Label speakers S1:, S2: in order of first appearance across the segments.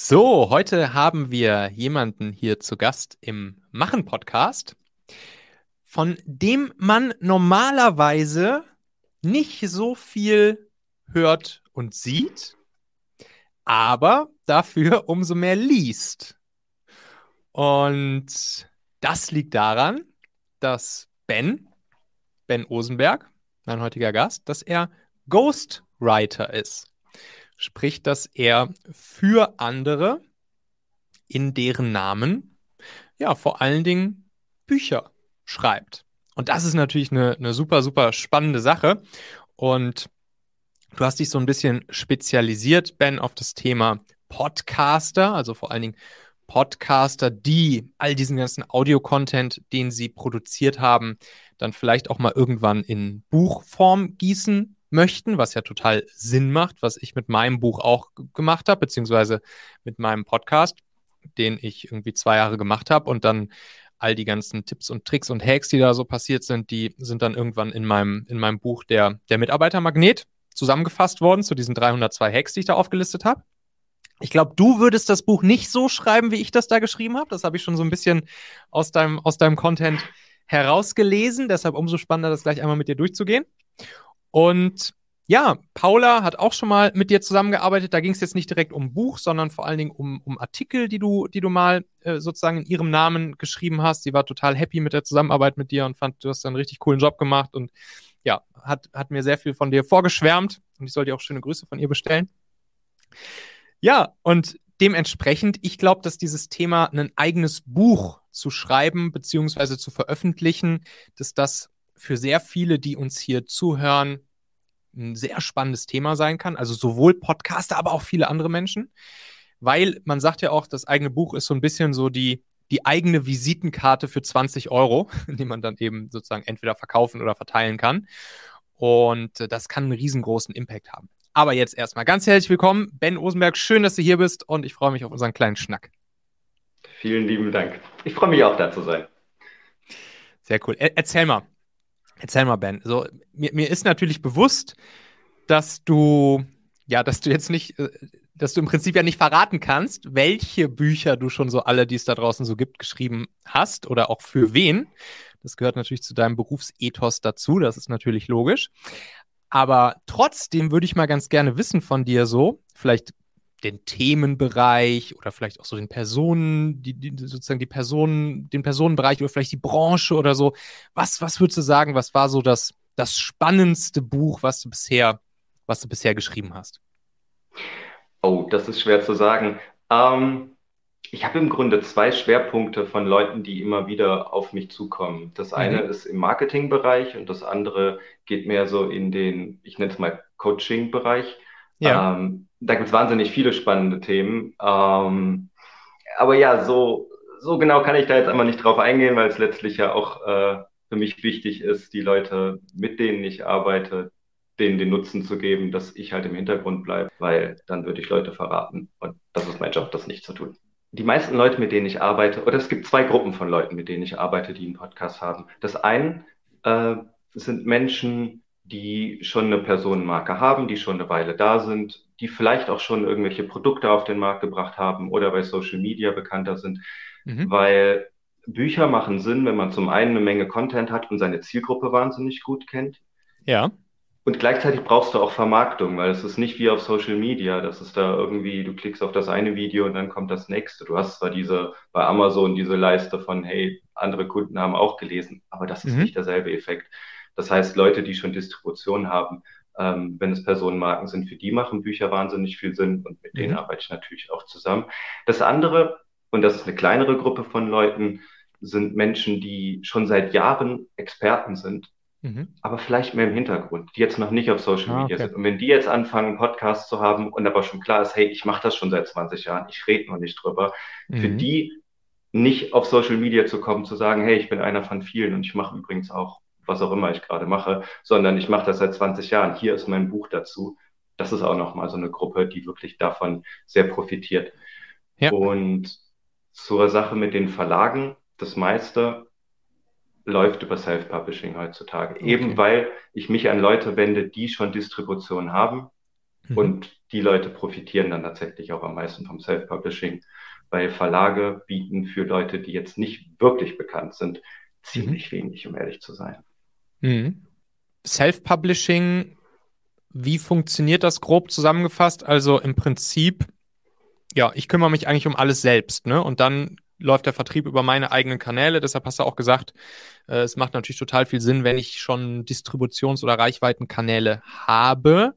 S1: So, heute haben wir jemanden hier zu Gast im Machen-Podcast, von dem man normalerweise nicht so viel hört und sieht, aber dafür umso mehr liest. Und das liegt daran, dass Ben, Ben Osenberg, mein heutiger Gast, dass er Ghostwriter ist. Sprich, dass er für andere in deren Namen ja vor allen Dingen Bücher schreibt. Und das ist natürlich eine, eine super, super spannende Sache. Und du hast dich so ein bisschen spezialisiert, Ben, auf das Thema Podcaster, also vor allen Dingen Podcaster, die all diesen ganzen Audio-Content, den sie produziert haben, dann vielleicht auch mal irgendwann in Buchform gießen möchten, was ja total Sinn macht, was ich mit meinem Buch auch gemacht habe, beziehungsweise mit meinem Podcast, den ich irgendwie zwei Jahre gemacht habe und dann all die ganzen Tipps und Tricks und Hacks, die da so passiert sind, die sind dann irgendwann in meinem, in meinem Buch der, der Mitarbeitermagnet zusammengefasst worden zu diesen 302 Hacks, die ich da aufgelistet habe. Ich glaube, du würdest das Buch nicht so schreiben, wie ich das da geschrieben habe. Das habe ich schon so ein bisschen aus deinem, aus deinem Content herausgelesen. Deshalb umso spannender, das gleich einmal mit dir durchzugehen. Und ja, Paula hat auch schon mal mit dir zusammengearbeitet. Da ging es jetzt nicht direkt um Buch, sondern vor allen Dingen um, um Artikel, die du, die du mal äh, sozusagen in ihrem Namen geschrieben hast. Sie war total happy mit der Zusammenarbeit mit dir und fand, du hast einen richtig coolen Job gemacht und ja, hat, hat mir sehr viel von dir vorgeschwärmt und ich soll dir auch schöne Grüße von ihr bestellen. Ja, und dementsprechend, ich glaube, dass dieses Thema, ein eigenes Buch zu schreiben bzw. zu veröffentlichen, dass das für sehr viele, die uns hier zuhören, ein sehr spannendes Thema sein kann. Also sowohl Podcaster, aber auch viele andere Menschen. Weil man sagt ja auch, das eigene Buch ist so ein bisschen so die, die eigene Visitenkarte für 20 Euro, die man dann eben sozusagen entweder verkaufen oder verteilen kann. Und das kann einen riesengroßen Impact haben. Aber jetzt erstmal ganz herzlich willkommen, Ben Osenberg. Schön, dass du hier bist und ich freue mich auf unseren kleinen Schnack.
S2: Vielen lieben Dank. Ich freue mich auch, da zu sein.
S1: Sehr cool. Er erzähl mal, Erzähl mal, Ben. So, mir, mir ist natürlich bewusst, dass du, ja, dass du jetzt nicht, äh, dass du im Prinzip ja nicht verraten kannst, welche Bücher du schon so alle, die es da draußen so gibt, geschrieben hast oder auch für wen. Das gehört natürlich zu deinem Berufsethos dazu, das ist natürlich logisch. Aber trotzdem würde ich mal ganz gerne wissen von dir so, vielleicht den Themenbereich oder vielleicht auch so den Personen, die, die, sozusagen die Personen, den Personenbereich oder vielleicht die Branche oder so. Was, was würdest du sagen, was war so das, das spannendste Buch, was du bisher, was du bisher geschrieben hast?
S2: Oh, das ist schwer zu sagen. Ähm, ich habe im Grunde zwei Schwerpunkte von Leuten, die immer wieder auf mich zukommen. Das eine mhm. ist im Marketingbereich und das andere geht mehr so in den, ich nenne es mal Coaching-Bereich. Ja. Ähm, da gibt es wahnsinnig viele spannende Themen. Ähm, aber ja, so, so genau kann ich da jetzt einmal nicht drauf eingehen, weil es letztlich ja auch äh, für mich wichtig ist, die Leute, mit denen ich arbeite, denen den Nutzen zu geben, dass ich halt im Hintergrund bleibe, weil dann würde ich Leute verraten. Und das ist mein Job, das nicht zu tun. Die meisten Leute, mit denen ich arbeite, oder es gibt zwei Gruppen von Leuten, mit denen ich arbeite, die einen Podcast haben. Das eine äh, sind Menschen, die schon eine Personenmarke haben, die schon eine Weile da sind, die vielleicht auch schon irgendwelche Produkte auf den Markt gebracht haben oder bei Social Media bekannter sind, mhm. weil Bücher machen Sinn, wenn man zum einen eine Menge Content hat und seine Zielgruppe wahnsinnig gut kennt.
S1: Ja.
S2: Und gleichzeitig brauchst du auch Vermarktung, weil es ist nicht wie auf Social Media, dass es da irgendwie, du klickst auf das eine Video und dann kommt das nächste. Du hast zwar diese bei Amazon diese Leiste von, hey, andere Kunden haben auch gelesen, aber das ist mhm. nicht derselbe Effekt. Das heißt, Leute, die schon Distribution haben, ähm, wenn es Personenmarken sind, für die machen Bücher wahnsinnig viel Sinn und mit mhm. denen arbeite ich natürlich auch zusammen. Das andere, und das ist eine kleinere Gruppe von Leuten, sind Menschen, die schon seit Jahren Experten sind, mhm. aber vielleicht mehr im Hintergrund, die jetzt noch nicht auf Social ah, Media okay. sind. Und wenn die jetzt anfangen, Podcasts zu haben und aber schon klar ist, hey, ich mache das schon seit 20 Jahren, ich rede noch nicht drüber, mhm. für die nicht auf Social Media zu kommen, zu sagen, hey, ich bin einer von vielen und ich mache übrigens auch was auch immer ich gerade mache, sondern ich mache das seit 20 Jahren. Hier ist mein Buch dazu. Das ist auch nochmal so eine Gruppe, die wirklich davon sehr profitiert. Ja. Und zur Sache mit den Verlagen, das meiste läuft über Self-Publishing heutzutage. Okay. Eben weil ich mich an Leute wende, die schon Distribution haben Mhm. Und die Leute profitieren dann tatsächlich auch am meisten vom Self-Publishing, weil Verlage bieten für Leute, die jetzt nicht wirklich bekannt sind, ziemlich mhm. wenig, um ehrlich zu sein.
S1: Mhm. Self-Publishing, wie funktioniert das grob zusammengefasst? Also im Prinzip, ja, ich kümmere mich eigentlich um alles selbst, ne? Und dann läuft der Vertrieb über meine eigenen Kanäle. Deshalb hast du auch gesagt, äh, es macht natürlich total viel Sinn, wenn ich schon Distributions- oder Reichweitenkanäle habe.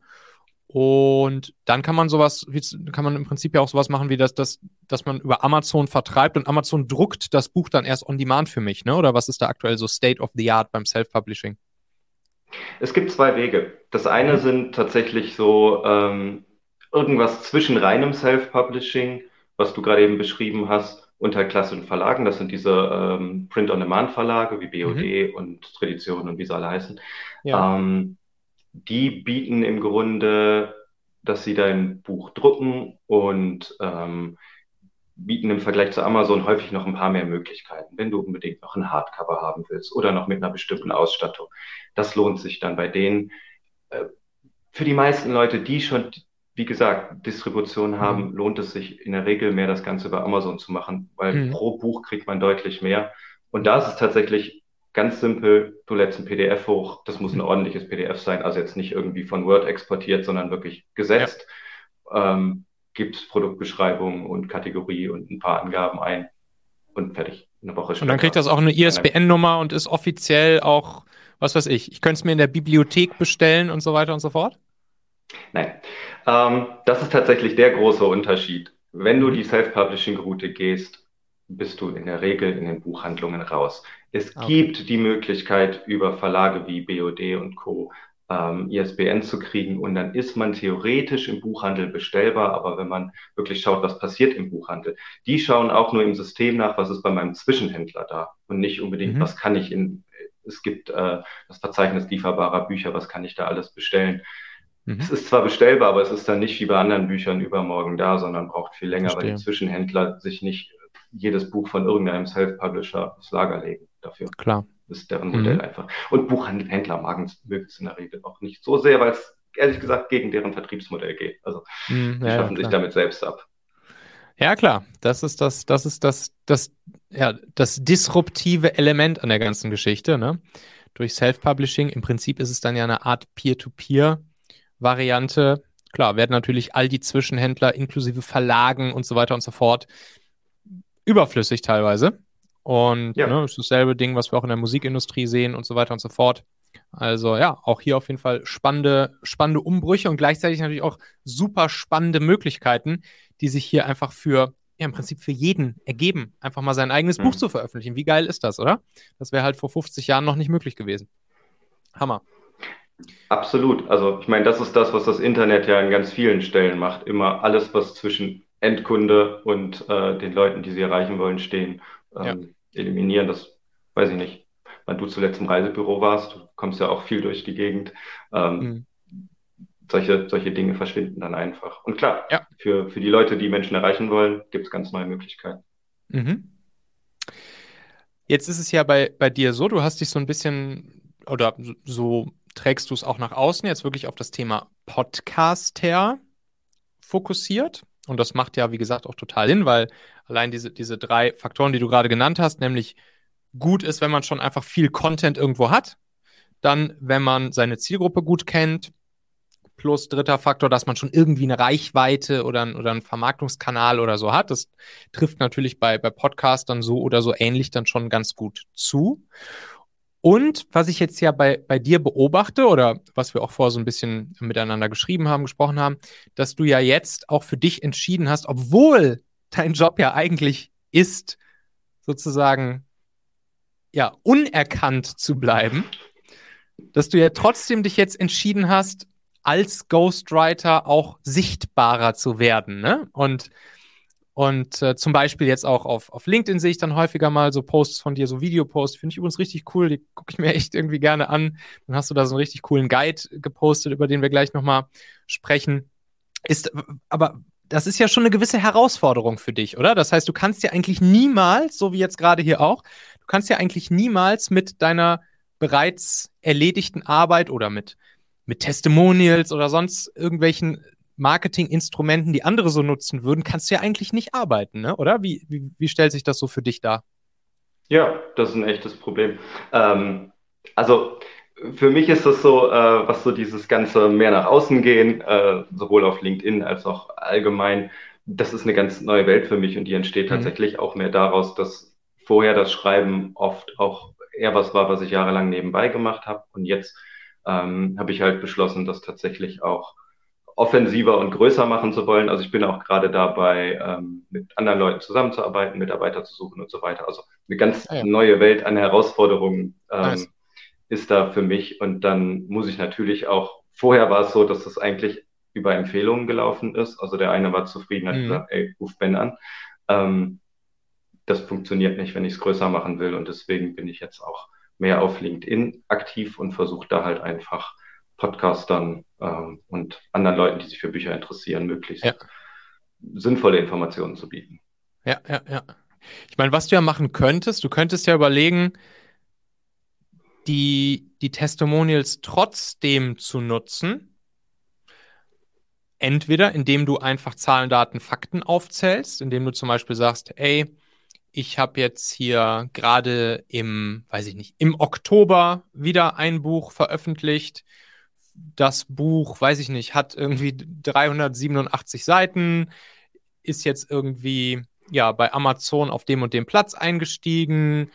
S1: Und dann kann man sowas, kann man im Prinzip ja auch sowas machen, wie das, das, dass man über Amazon vertreibt und Amazon druckt das Buch dann erst on demand für mich, ne? Oder was ist da aktuell so State of the Art beim Self-Publishing?
S2: Es gibt zwei Wege. Das eine sind tatsächlich so ähm, irgendwas zwischen reinem Self-Publishing, was du gerade eben beschrieben hast, unter klassischen Verlagen. Das sind diese ähm, Print-on-Demand-Verlage wie BOD mhm. und Tradition und wie sie alle heißen. Ja. Ähm, die bieten im Grunde, dass sie dein Buch drucken und ähm, bieten im Vergleich zu Amazon häufig noch ein paar mehr Möglichkeiten, wenn du unbedingt noch ein Hardcover haben willst oder noch mit einer bestimmten Ausstattung. Das lohnt sich dann bei denen. Äh, für die meisten Leute, die schon wie gesagt, Distribution haben, mhm. lohnt es sich in der Regel mehr, das Ganze bei Amazon zu machen, weil mhm. pro Buch kriegt man deutlich mehr. Und da ist es tatsächlich ganz simpel, du lädst ein PDF hoch, das muss ein mhm. ordentliches PDF sein, also jetzt nicht irgendwie von Word exportiert, sondern wirklich gesetzt, ja. ähm, gibst Produktbeschreibung und Kategorie und ein paar Angaben ein und fertig.
S1: Eine Woche später. Und dann kriegt das auch eine ISBN-Nummer und ist offiziell auch, was weiß ich, ich könnte es mir in der Bibliothek bestellen und so weiter und so fort?
S2: Nein, ähm, das ist tatsächlich der große Unterschied. Wenn du die Self-Publishing-Route gehst, bist du in der Regel in den Buchhandlungen raus. Es okay. gibt die Möglichkeit, über Verlage wie BOD und Co. Ähm, ISBN zu kriegen und dann ist man theoretisch im Buchhandel bestellbar, aber wenn man wirklich schaut, was passiert im Buchhandel, die schauen auch nur im System nach, was ist bei meinem Zwischenhändler da und nicht unbedingt, mhm. was kann ich in, es gibt äh, das Verzeichnis lieferbarer Bücher, was kann ich da alles bestellen. Mhm. Es ist zwar bestellbar, aber es ist dann nicht wie bei anderen Büchern übermorgen da, sondern braucht viel länger, Verstehe. weil die Zwischenhändler sich nicht jedes Buch von irgendeinem Self-Publisher aufs Lager legen dafür.
S1: Klar.
S2: Das ist deren Modell mhm. einfach. Und Buchhändler mögen es in der Regel auch nicht so sehr, weil es ehrlich gesagt gegen deren Vertriebsmodell geht. Also mhm, die ja, schaffen ja, sich damit selbst ab.
S1: Ja, klar. Das ist das, das ist das, das, ja, das disruptive Element an der ganzen Geschichte, ne? Durch Self-Publishing. Im Prinzip ist es dann ja eine Art Peer-to-Peer. -Peer Variante, klar, werden natürlich all die Zwischenhändler inklusive Verlagen und so weiter und so fort überflüssig teilweise. Und ja. ne, ist dasselbe Ding, was wir auch in der Musikindustrie sehen und so weiter und so fort. Also ja, auch hier auf jeden Fall spannende, spannende Umbrüche und gleichzeitig natürlich auch super spannende Möglichkeiten, die sich hier einfach für, ja, im Prinzip für jeden ergeben, einfach mal sein eigenes mhm. Buch zu veröffentlichen. Wie geil ist das, oder? Das wäre halt vor 50 Jahren noch nicht möglich gewesen. Hammer.
S2: Absolut. Also ich meine, das ist das, was das Internet ja an ganz vielen Stellen macht. Immer alles, was zwischen Endkunde und äh, den Leuten, die sie erreichen wollen, stehen, ähm, ja. eliminieren. Das weiß ich nicht. Wenn du zuletzt im Reisebüro warst, du kommst ja auch viel durch die Gegend. Ähm, mhm. solche, solche Dinge verschwinden dann einfach. Und klar, ja. für, für die Leute, die Menschen erreichen wollen, gibt es ganz neue Möglichkeiten. Mhm.
S1: Jetzt ist es ja bei, bei dir so, du hast dich so ein bisschen oder so trägst du es auch nach außen jetzt wirklich auf das Thema Podcaster fokussiert. Und das macht ja, wie gesagt, auch total Sinn, weil allein diese, diese drei Faktoren, die du gerade genannt hast, nämlich gut ist, wenn man schon einfach viel Content irgendwo hat, dann, wenn man seine Zielgruppe gut kennt, plus dritter Faktor, dass man schon irgendwie eine Reichweite oder, oder einen Vermarktungskanal oder so hat. Das trifft natürlich bei, bei Podcastern so oder so ähnlich dann schon ganz gut zu. Und was ich jetzt ja bei, bei dir beobachte oder was wir auch vorher so ein bisschen miteinander geschrieben haben, gesprochen haben, dass du ja jetzt auch für dich entschieden hast, obwohl dein Job ja eigentlich ist, sozusagen ja unerkannt zu bleiben, dass du ja trotzdem dich jetzt entschieden hast, als Ghostwriter auch sichtbarer zu werden, ne? Und und äh, zum Beispiel jetzt auch auf, auf LinkedIn sehe ich dann häufiger mal so Posts von dir, so Videoposts. Finde ich übrigens richtig cool. Die gucke ich mir echt irgendwie gerne an. Dann hast du da so einen richtig coolen Guide gepostet, über den wir gleich nochmal sprechen. Ist, aber das ist ja schon eine gewisse Herausforderung für dich, oder? Das heißt, du kannst ja eigentlich niemals, so wie jetzt gerade hier auch, du kannst ja eigentlich niemals mit deiner bereits erledigten Arbeit oder mit, mit Testimonials oder sonst irgendwelchen Marketinginstrumenten, die andere so nutzen würden, kannst du ja eigentlich nicht arbeiten, ne? oder? Wie, wie, wie stellt sich das so für dich dar?
S2: Ja, das ist ein echtes Problem. Ähm, also für mich ist das so, äh, was so dieses ganze mehr nach außen gehen, äh, sowohl auf LinkedIn als auch allgemein, das ist eine ganz neue Welt für mich und die entsteht mhm. tatsächlich auch mehr daraus, dass vorher das Schreiben oft auch eher was war, was ich jahrelang nebenbei gemacht habe und jetzt ähm, habe ich halt beschlossen, das tatsächlich auch offensiver und größer machen zu wollen. Also ich bin auch gerade dabei, ähm, mit anderen Leuten zusammenzuarbeiten, Mitarbeiter zu suchen und so weiter. Also eine ganz ah, ja. neue Welt an Herausforderungen ähm, nice. Ist da für mich. Und dann muss ich natürlich auch, vorher war es so, dass das eigentlich über Empfehlungen gelaufen ist. Also der eine war zufrieden, hat mhm. gesagt, ey, ruf Ben an. Ähm, das funktioniert nicht, wenn ich es größer machen will. Und deswegen bin ich jetzt auch mehr auf LinkedIn aktiv und versuche da halt einfach Podcastern ähm, und anderen Leuten, die sich für Bücher interessieren, möglichst ja. sinnvolle Informationen zu bieten.
S1: Ja, ja, ja. Ich meine, was du ja machen könntest, du könntest ja überlegen, die, die Testimonials trotzdem zu nutzen. Entweder indem du einfach Zahlen, Daten, Fakten aufzählst, indem du zum Beispiel sagst, ey, ich habe jetzt hier gerade im, weiß ich nicht, im Oktober wieder ein Buch veröffentlicht. Das Buch, weiß ich nicht, hat irgendwie 387 Seiten, ist jetzt irgendwie ja bei Amazon auf dem und dem Platz eingestiegen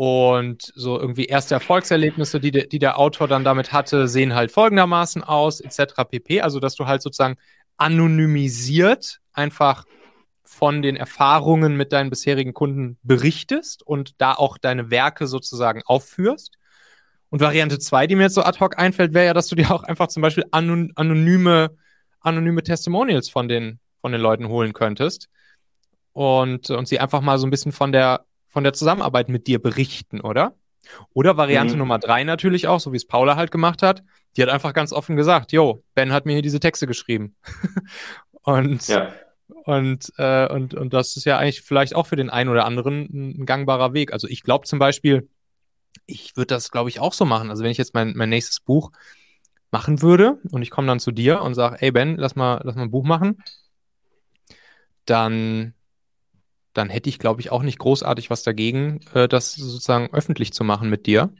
S1: und so irgendwie erste Erfolgserlebnisse, die, de, die der Autor dann damit hatte, sehen halt folgendermaßen aus, etc. pp. Also, dass du halt sozusagen anonymisiert einfach von den Erfahrungen mit deinen bisherigen Kunden berichtest und da auch deine Werke sozusagen aufführst. Und Variante 2, die mir jetzt so ad hoc einfällt, wäre ja, dass du dir auch einfach zum Beispiel anon anonyme, anonyme Testimonials von den, von den Leuten holen könntest und, und sie einfach mal so ein bisschen von der, von der Zusammenarbeit mit dir berichten, oder? Oder Variante mhm. Nummer 3 natürlich auch, so wie es Paula halt gemacht hat. Die hat einfach ganz offen gesagt, yo, Ben hat mir hier diese Texte geschrieben. und ja. Und, äh, und, und das ist ja eigentlich vielleicht auch für den einen oder anderen ein, ein gangbarer Weg. Also ich glaube zum Beispiel, ich würde das, glaube ich, auch so machen. Also wenn ich jetzt mein, mein nächstes Buch machen würde und ich komme dann zu dir und sage, ey Ben, lass mal, lass mal ein Buch machen, dann, dann hätte ich, glaube ich, auch nicht großartig was dagegen, äh, das sozusagen öffentlich zu machen mit dir,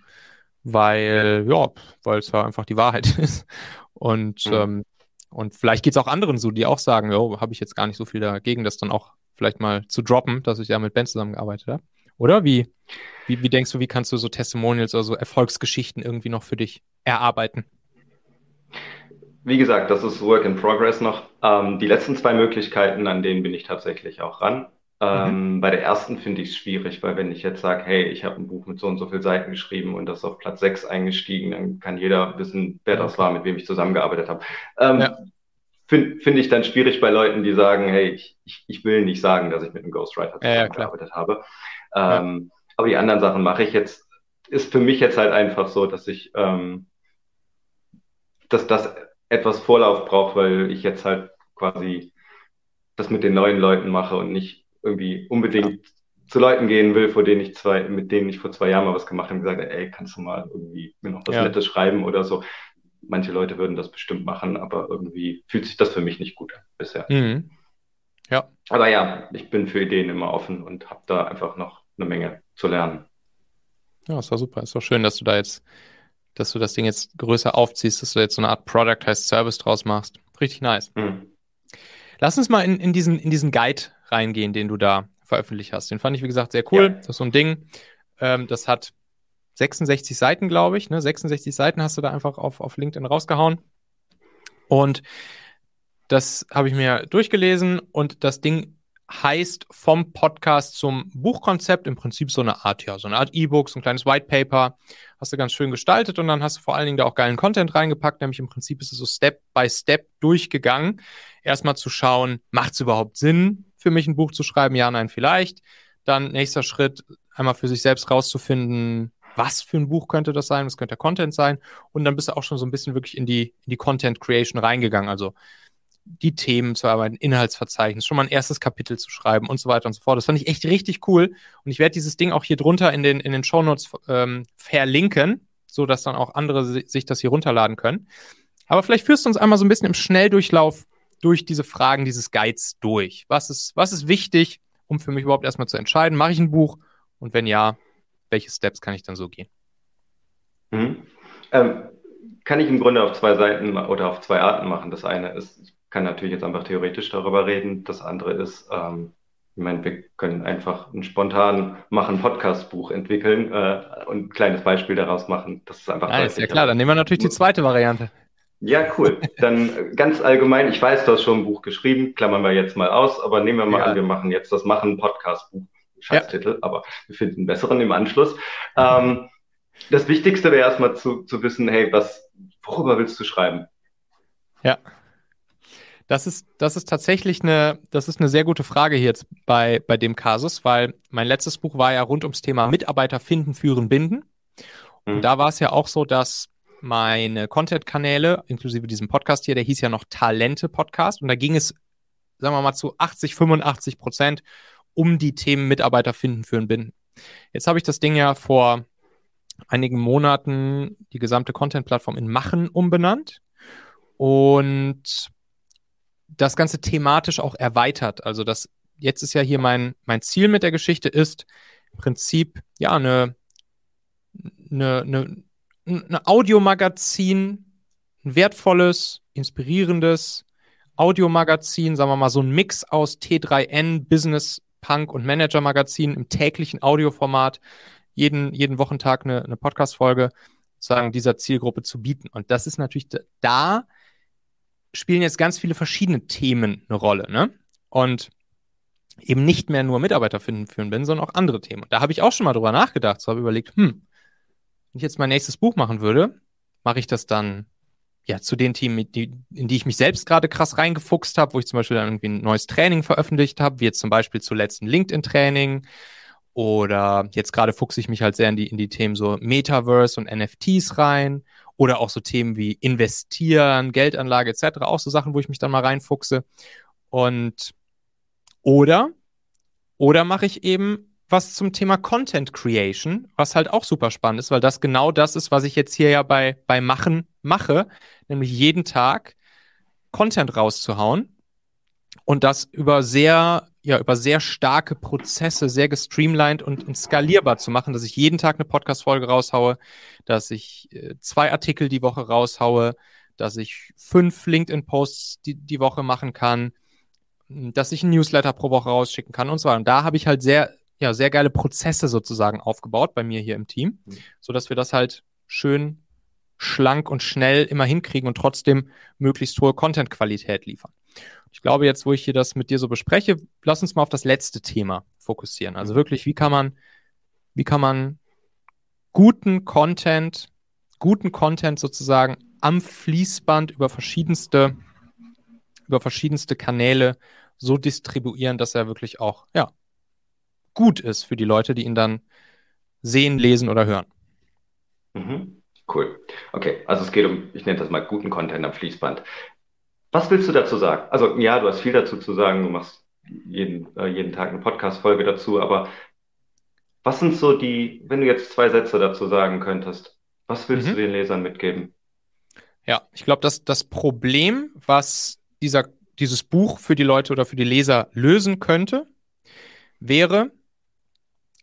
S1: weil, ja, weil es ja einfach die Wahrheit ist. Und mhm. ähm, und vielleicht geht es auch anderen so, die auch sagen, oh, habe ich jetzt gar nicht so viel dagegen, das dann auch vielleicht mal zu droppen, dass ich ja mit Ben zusammengearbeitet habe. Oder wie, wie, wie denkst du, wie kannst du so Testimonials oder so Erfolgsgeschichten irgendwie noch für dich erarbeiten?
S2: Wie gesagt, das ist Work in Progress noch. Ähm, die letzten zwei Möglichkeiten, an denen bin ich tatsächlich auch ran. Ähm, mhm. Bei der ersten finde ich es schwierig, weil wenn ich jetzt sage, hey, ich habe ein Buch mit so und so vielen Seiten geschrieben und das ist auf Platz 6 eingestiegen, dann kann jeder wissen, wer das war, mit wem ich zusammengearbeitet habe. Ähm, ja. Finde find ich dann schwierig bei Leuten, die sagen, hey, ich, ich, ich will nicht sagen, dass ich mit einem Ghostwriter zusammengearbeitet ja, habe. Ähm, aber die anderen Sachen mache ich jetzt, ist für mich jetzt halt einfach so, dass ich, ähm, dass das etwas Vorlauf braucht, weil ich jetzt halt quasi das mit den neuen Leuten mache und nicht irgendwie unbedingt ja. zu Leuten gehen will, vor denen ich zwei, mit denen ich vor zwei Jahren mal was gemacht habe und gesagt, ey, kannst du mal irgendwie mir noch was ja. Nettes schreiben oder so. Manche Leute würden das bestimmt machen, aber irgendwie fühlt sich das für mich nicht gut an bisher. Mhm. Ja. Aber ja, ich bin für Ideen immer offen und habe da einfach noch eine Menge zu lernen.
S1: Ja, ist doch super. Ist doch schön, dass du da jetzt, dass du das Ding jetzt größer aufziehst, dass du jetzt so eine Art Product heißt Service draus machst. Richtig nice. Mhm. Lass uns mal in, in, diesen, in diesen Guide reingehen, den du da veröffentlicht hast. Den fand ich, wie gesagt, sehr cool. Ja. Das ist so ein Ding, ähm, das hat 66 Seiten, glaube ich. Ne? 66 Seiten hast du da einfach auf, auf LinkedIn rausgehauen. Und das habe ich mir durchgelesen und das Ding heißt vom Podcast zum Buchkonzept im Prinzip so eine Art, ja, so eine Art E-Book, so ein kleines White Paper. Hast du ganz schön gestaltet und dann hast du vor allen Dingen da auch geilen Content reingepackt, nämlich im Prinzip ist es so Step by Step durchgegangen. Erstmal zu schauen, macht es überhaupt Sinn, für mich ein Buch zu schreiben? Ja, nein, vielleicht. Dann nächster Schritt, einmal für sich selbst rauszufinden, was für ein Buch könnte das sein, was könnte der Content sein. Und dann bist du auch schon so ein bisschen wirklich in die, in die Content Creation reingegangen. Also die Themen zu arbeiten, Inhaltsverzeichnis, schon mal ein erstes Kapitel zu schreiben und so weiter und so fort. Das fand ich echt richtig cool. Und ich werde dieses Ding auch hier drunter in den, in den Shownotes ähm, verlinken, sodass dann auch andere sich das hier runterladen können. Aber vielleicht führst du uns einmal so ein bisschen im Schnelldurchlauf durch diese Fragen dieses Guides durch. Was ist, was ist wichtig, um für mich überhaupt erstmal zu entscheiden, mache ich ein Buch und wenn ja, welche Steps kann ich dann so gehen?
S2: Mhm. Ähm, kann ich im Grunde auf zwei Seiten oder auf zwei Arten machen. Das eine ist, ich kann natürlich jetzt einfach theoretisch darüber reden. Das andere ist, ähm, ich meine, wir können einfach ein spontan machen Podcast-Buch entwickeln äh, und ein kleines Beispiel daraus machen. Das ist einfach.
S1: Ja, ist ja klar. Dann nehmen wir natürlich die zweite Variante.
S2: Ja, cool. Dann ganz allgemein, ich weiß, du hast schon ein Buch geschrieben, klammern wir jetzt mal aus, aber nehmen wir mal ja. an, wir machen jetzt das Machen Podcast-Buch. Scheißtitel, ja. aber wir finden einen besseren im Anschluss. Ähm, das Wichtigste wäre erstmal zu, zu wissen, hey, was, worüber willst du schreiben?
S1: Ja. Das ist, das ist tatsächlich eine, das ist eine sehr gute Frage hier jetzt bei, bei dem Kasus, weil mein letztes Buch war ja rund ums Thema Mitarbeiter finden, führen, binden. Und mhm. da war es ja auch so, dass meine Content-Kanäle, inklusive diesem Podcast hier, der hieß ja noch Talente-Podcast. Und da ging es, sagen wir mal, zu 80, 85 Prozent um die Themen Mitarbeiter finden, führen, binden. Jetzt habe ich das Ding ja vor einigen Monaten die gesamte Content-Plattform in Machen umbenannt und das Ganze thematisch auch erweitert. Also das jetzt ist ja hier mein, mein Ziel mit der Geschichte ist im Prinzip ja eine, eine, eine, eine Audiomagazin, ein wertvolles, inspirierendes Audiomagazin, sagen wir mal so ein Mix aus T3N, Business, Punk und Manager Magazin im täglichen Audioformat, jeden, jeden Wochentag eine, eine Podcast-Folge sozusagen dieser Zielgruppe zu bieten. Und das ist natürlich da spielen jetzt ganz viele verschiedene Themen eine Rolle, ne? Und eben nicht mehr nur Mitarbeiter finden führen bin, sondern auch andere Themen. Und da habe ich auch schon mal drüber nachgedacht, so habe überlegt, hm, ich jetzt mein nächstes Buch machen würde, mache ich das dann ja zu den Themen, die, in die ich mich selbst gerade krass reingefuchst habe, wo ich zum Beispiel dann irgendwie ein neues Training veröffentlicht habe, wie jetzt zum Beispiel zuletzt ein LinkedIn-Training oder jetzt gerade fuchse ich mich halt sehr in die, in die Themen so Metaverse und NFTs rein oder auch so Themen wie Investieren, Geldanlage etc. Auch so Sachen, wo ich mich dann mal reinfuchse. Und oder, oder mache ich eben was zum Thema Content Creation, was halt auch super spannend ist, weil das genau das ist, was ich jetzt hier ja bei, bei Machen mache, nämlich jeden Tag Content rauszuhauen und das über sehr ja, über sehr starke Prozesse, sehr gestreamlined und, und skalierbar zu machen, dass ich jeden Tag eine Podcast-Folge raushaue, dass ich äh, zwei Artikel die Woche raushaue, dass ich fünf LinkedIn-Posts die, die Woche machen kann, dass ich ein Newsletter pro Woche rausschicken kann und so weiter. Und da habe ich halt sehr, ja, sehr geile Prozesse sozusagen aufgebaut bei mir hier im Team, mhm. sodass wir das halt schön schlank und schnell immer hinkriegen und trotzdem möglichst hohe Content-Qualität liefern. Ich glaube, jetzt, wo ich hier das mit dir so bespreche, lass uns mal auf das letzte Thema fokussieren. Also wirklich, wie kann man, wie kann man guten Content, guten Content sozusagen am Fließband über verschiedenste, über verschiedenste Kanäle so distribuieren, dass er wirklich auch, ja, gut ist für die Leute, die ihn dann sehen, lesen oder hören.
S2: Mhm. Cool. Okay, also es geht um, ich nenne das mal guten Content am Fließband. Was willst du dazu sagen? Also ja, du hast viel dazu zu sagen, du machst jeden, äh, jeden Tag eine Podcast-Folge dazu, aber was sind so die, wenn du jetzt zwei Sätze dazu sagen könntest, was willst mhm. du den Lesern mitgeben?
S1: Ja, ich glaube, dass das Problem, was dieser, dieses Buch für die Leute oder für die Leser lösen könnte, wäre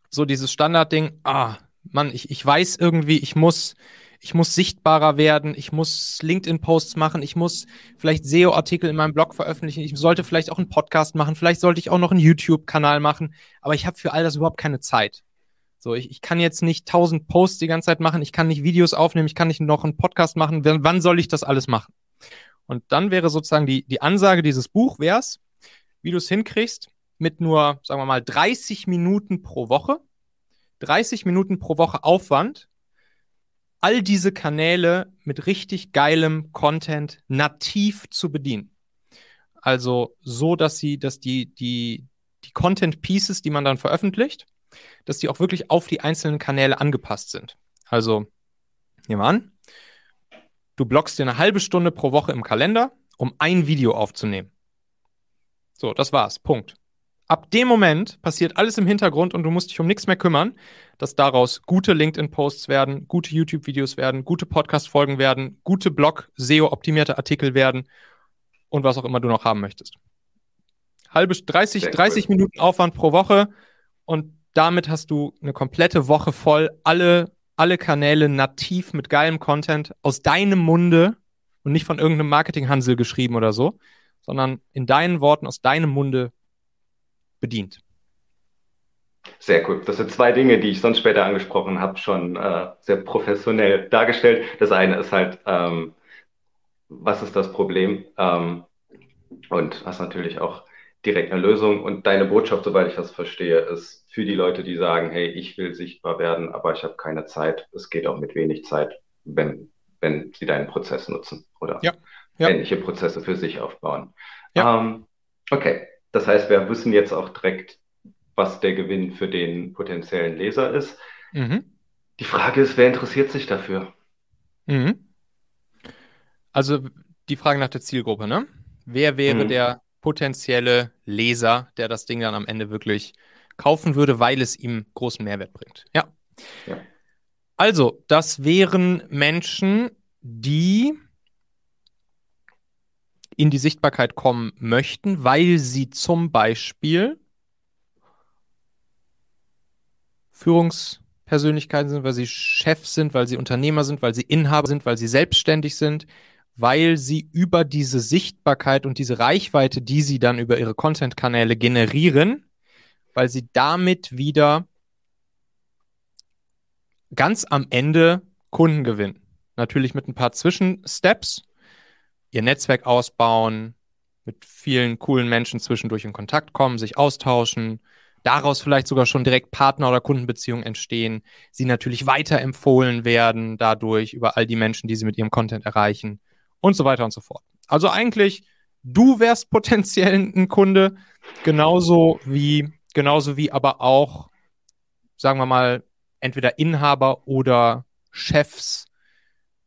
S1: so dieses Standardding, ah, Mann, ich, ich weiß irgendwie, ich muss, ich muss sichtbarer werden, ich muss LinkedIn-Posts machen, ich muss vielleicht SEO-Artikel in meinem Blog veröffentlichen, ich sollte vielleicht auch einen Podcast machen, vielleicht sollte ich auch noch einen YouTube-Kanal machen, aber ich habe für all das überhaupt keine Zeit. So, ich, ich kann jetzt nicht tausend Posts die ganze Zeit machen, ich kann nicht Videos aufnehmen, ich kann nicht noch einen Podcast machen, wann, soll ich das alles machen? Und dann wäre sozusagen die, die Ansage dieses Buch wär's, wie du es hinkriegst, mit nur, sagen wir mal, 30 Minuten pro Woche, 30 Minuten pro Woche Aufwand, all diese Kanäle mit richtig geilem Content nativ zu bedienen. Also so, dass sie, dass die, die, die Content Pieces, die man dann veröffentlicht, dass die auch wirklich auf die einzelnen Kanäle angepasst sind. Also, nehmen wir an, du blockst dir eine halbe Stunde pro Woche im Kalender, um ein Video aufzunehmen. So, das war's. Punkt. Ab dem Moment passiert alles im Hintergrund und du musst dich um nichts mehr kümmern, dass daraus gute LinkedIn-Posts werden, gute YouTube-Videos werden, gute Podcast-Folgen werden, gute Blog-SEO-optimierte Artikel werden und was auch immer du noch haben möchtest. Halbe 30, Sehr 30 cool. Minuten Aufwand pro Woche und damit hast du eine komplette Woche voll, alle, alle Kanäle nativ mit geilem Content aus deinem Munde und nicht von irgendeinem Marketinghansel geschrieben oder so, sondern in deinen Worten aus deinem Munde bedient.
S2: Sehr cool. Das sind zwei Dinge, die ich sonst später angesprochen habe, schon äh, sehr professionell dargestellt. Das eine ist halt, ähm, was ist das Problem? Ähm, und was natürlich auch direkt eine Lösung. Und deine Botschaft, soweit ich das verstehe, ist für die Leute, die sagen, hey, ich will sichtbar werden, aber ich habe keine Zeit. Es geht auch mit wenig Zeit, wenn, wenn sie deinen Prozess nutzen oder ja, ja. ähnliche Prozesse für sich aufbauen. Ja. Ähm, okay, das heißt, wir wissen jetzt auch direkt, was der Gewinn für den potenziellen Leser ist. Mhm. Die Frage ist, wer interessiert sich dafür?
S1: Mhm. Also die Frage nach der Zielgruppe, ne? Wer wäre mhm. der potenzielle Leser, der das Ding dann am Ende wirklich kaufen würde, weil es ihm großen Mehrwert bringt? Ja. ja. Also, das wären Menschen, die in die Sichtbarkeit kommen möchten, weil sie zum Beispiel Führungspersönlichkeiten sind, weil sie Chefs sind, weil sie Unternehmer sind, weil sie Inhaber sind, weil sie selbstständig sind, weil sie über diese Sichtbarkeit und diese Reichweite, die sie dann über ihre Content-Kanäle generieren, weil sie damit wieder ganz am Ende Kunden gewinnen. Natürlich mit ein paar Zwischensteps, ihr Netzwerk ausbauen, mit vielen coolen Menschen zwischendurch in Kontakt kommen, sich austauschen, daraus vielleicht sogar schon direkt Partner- oder Kundenbeziehungen entstehen, sie natürlich weiterempfohlen werden dadurch über all die Menschen, die sie mit ihrem Content erreichen und so weiter und so fort. Also eigentlich, du wärst potenziell ein Kunde, genauso wie, genauso wie aber auch, sagen wir mal, entweder Inhaber oder Chefs,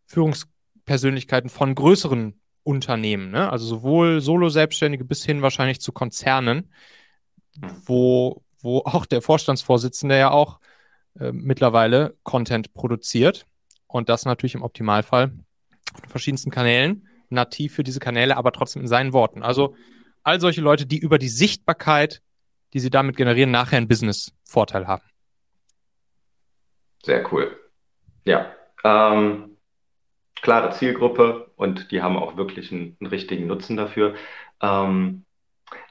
S1: Führungspersönlichkeiten von größeren Unternehmen, ne? also sowohl Solo-Selbstständige bis hin wahrscheinlich zu Konzernen, wo wo auch der Vorstandsvorsitzende ja auch äh, mittlerweile Content produziert und das natürlich im Optimalfall auf verschiedensten Kanälen, nativ für diese Kanäle, aber trotzdem in seinen Worten. Also all solche Leute, die über die Sichtbarkeit, die sie damit generieren, nachher einen Business-Vorteil haben.
S2: Sehr cool. Ja, ähm, klare Zielgruppe und die haben auch wirklich einen, einen richtigen Nutzen dafür. Ähm,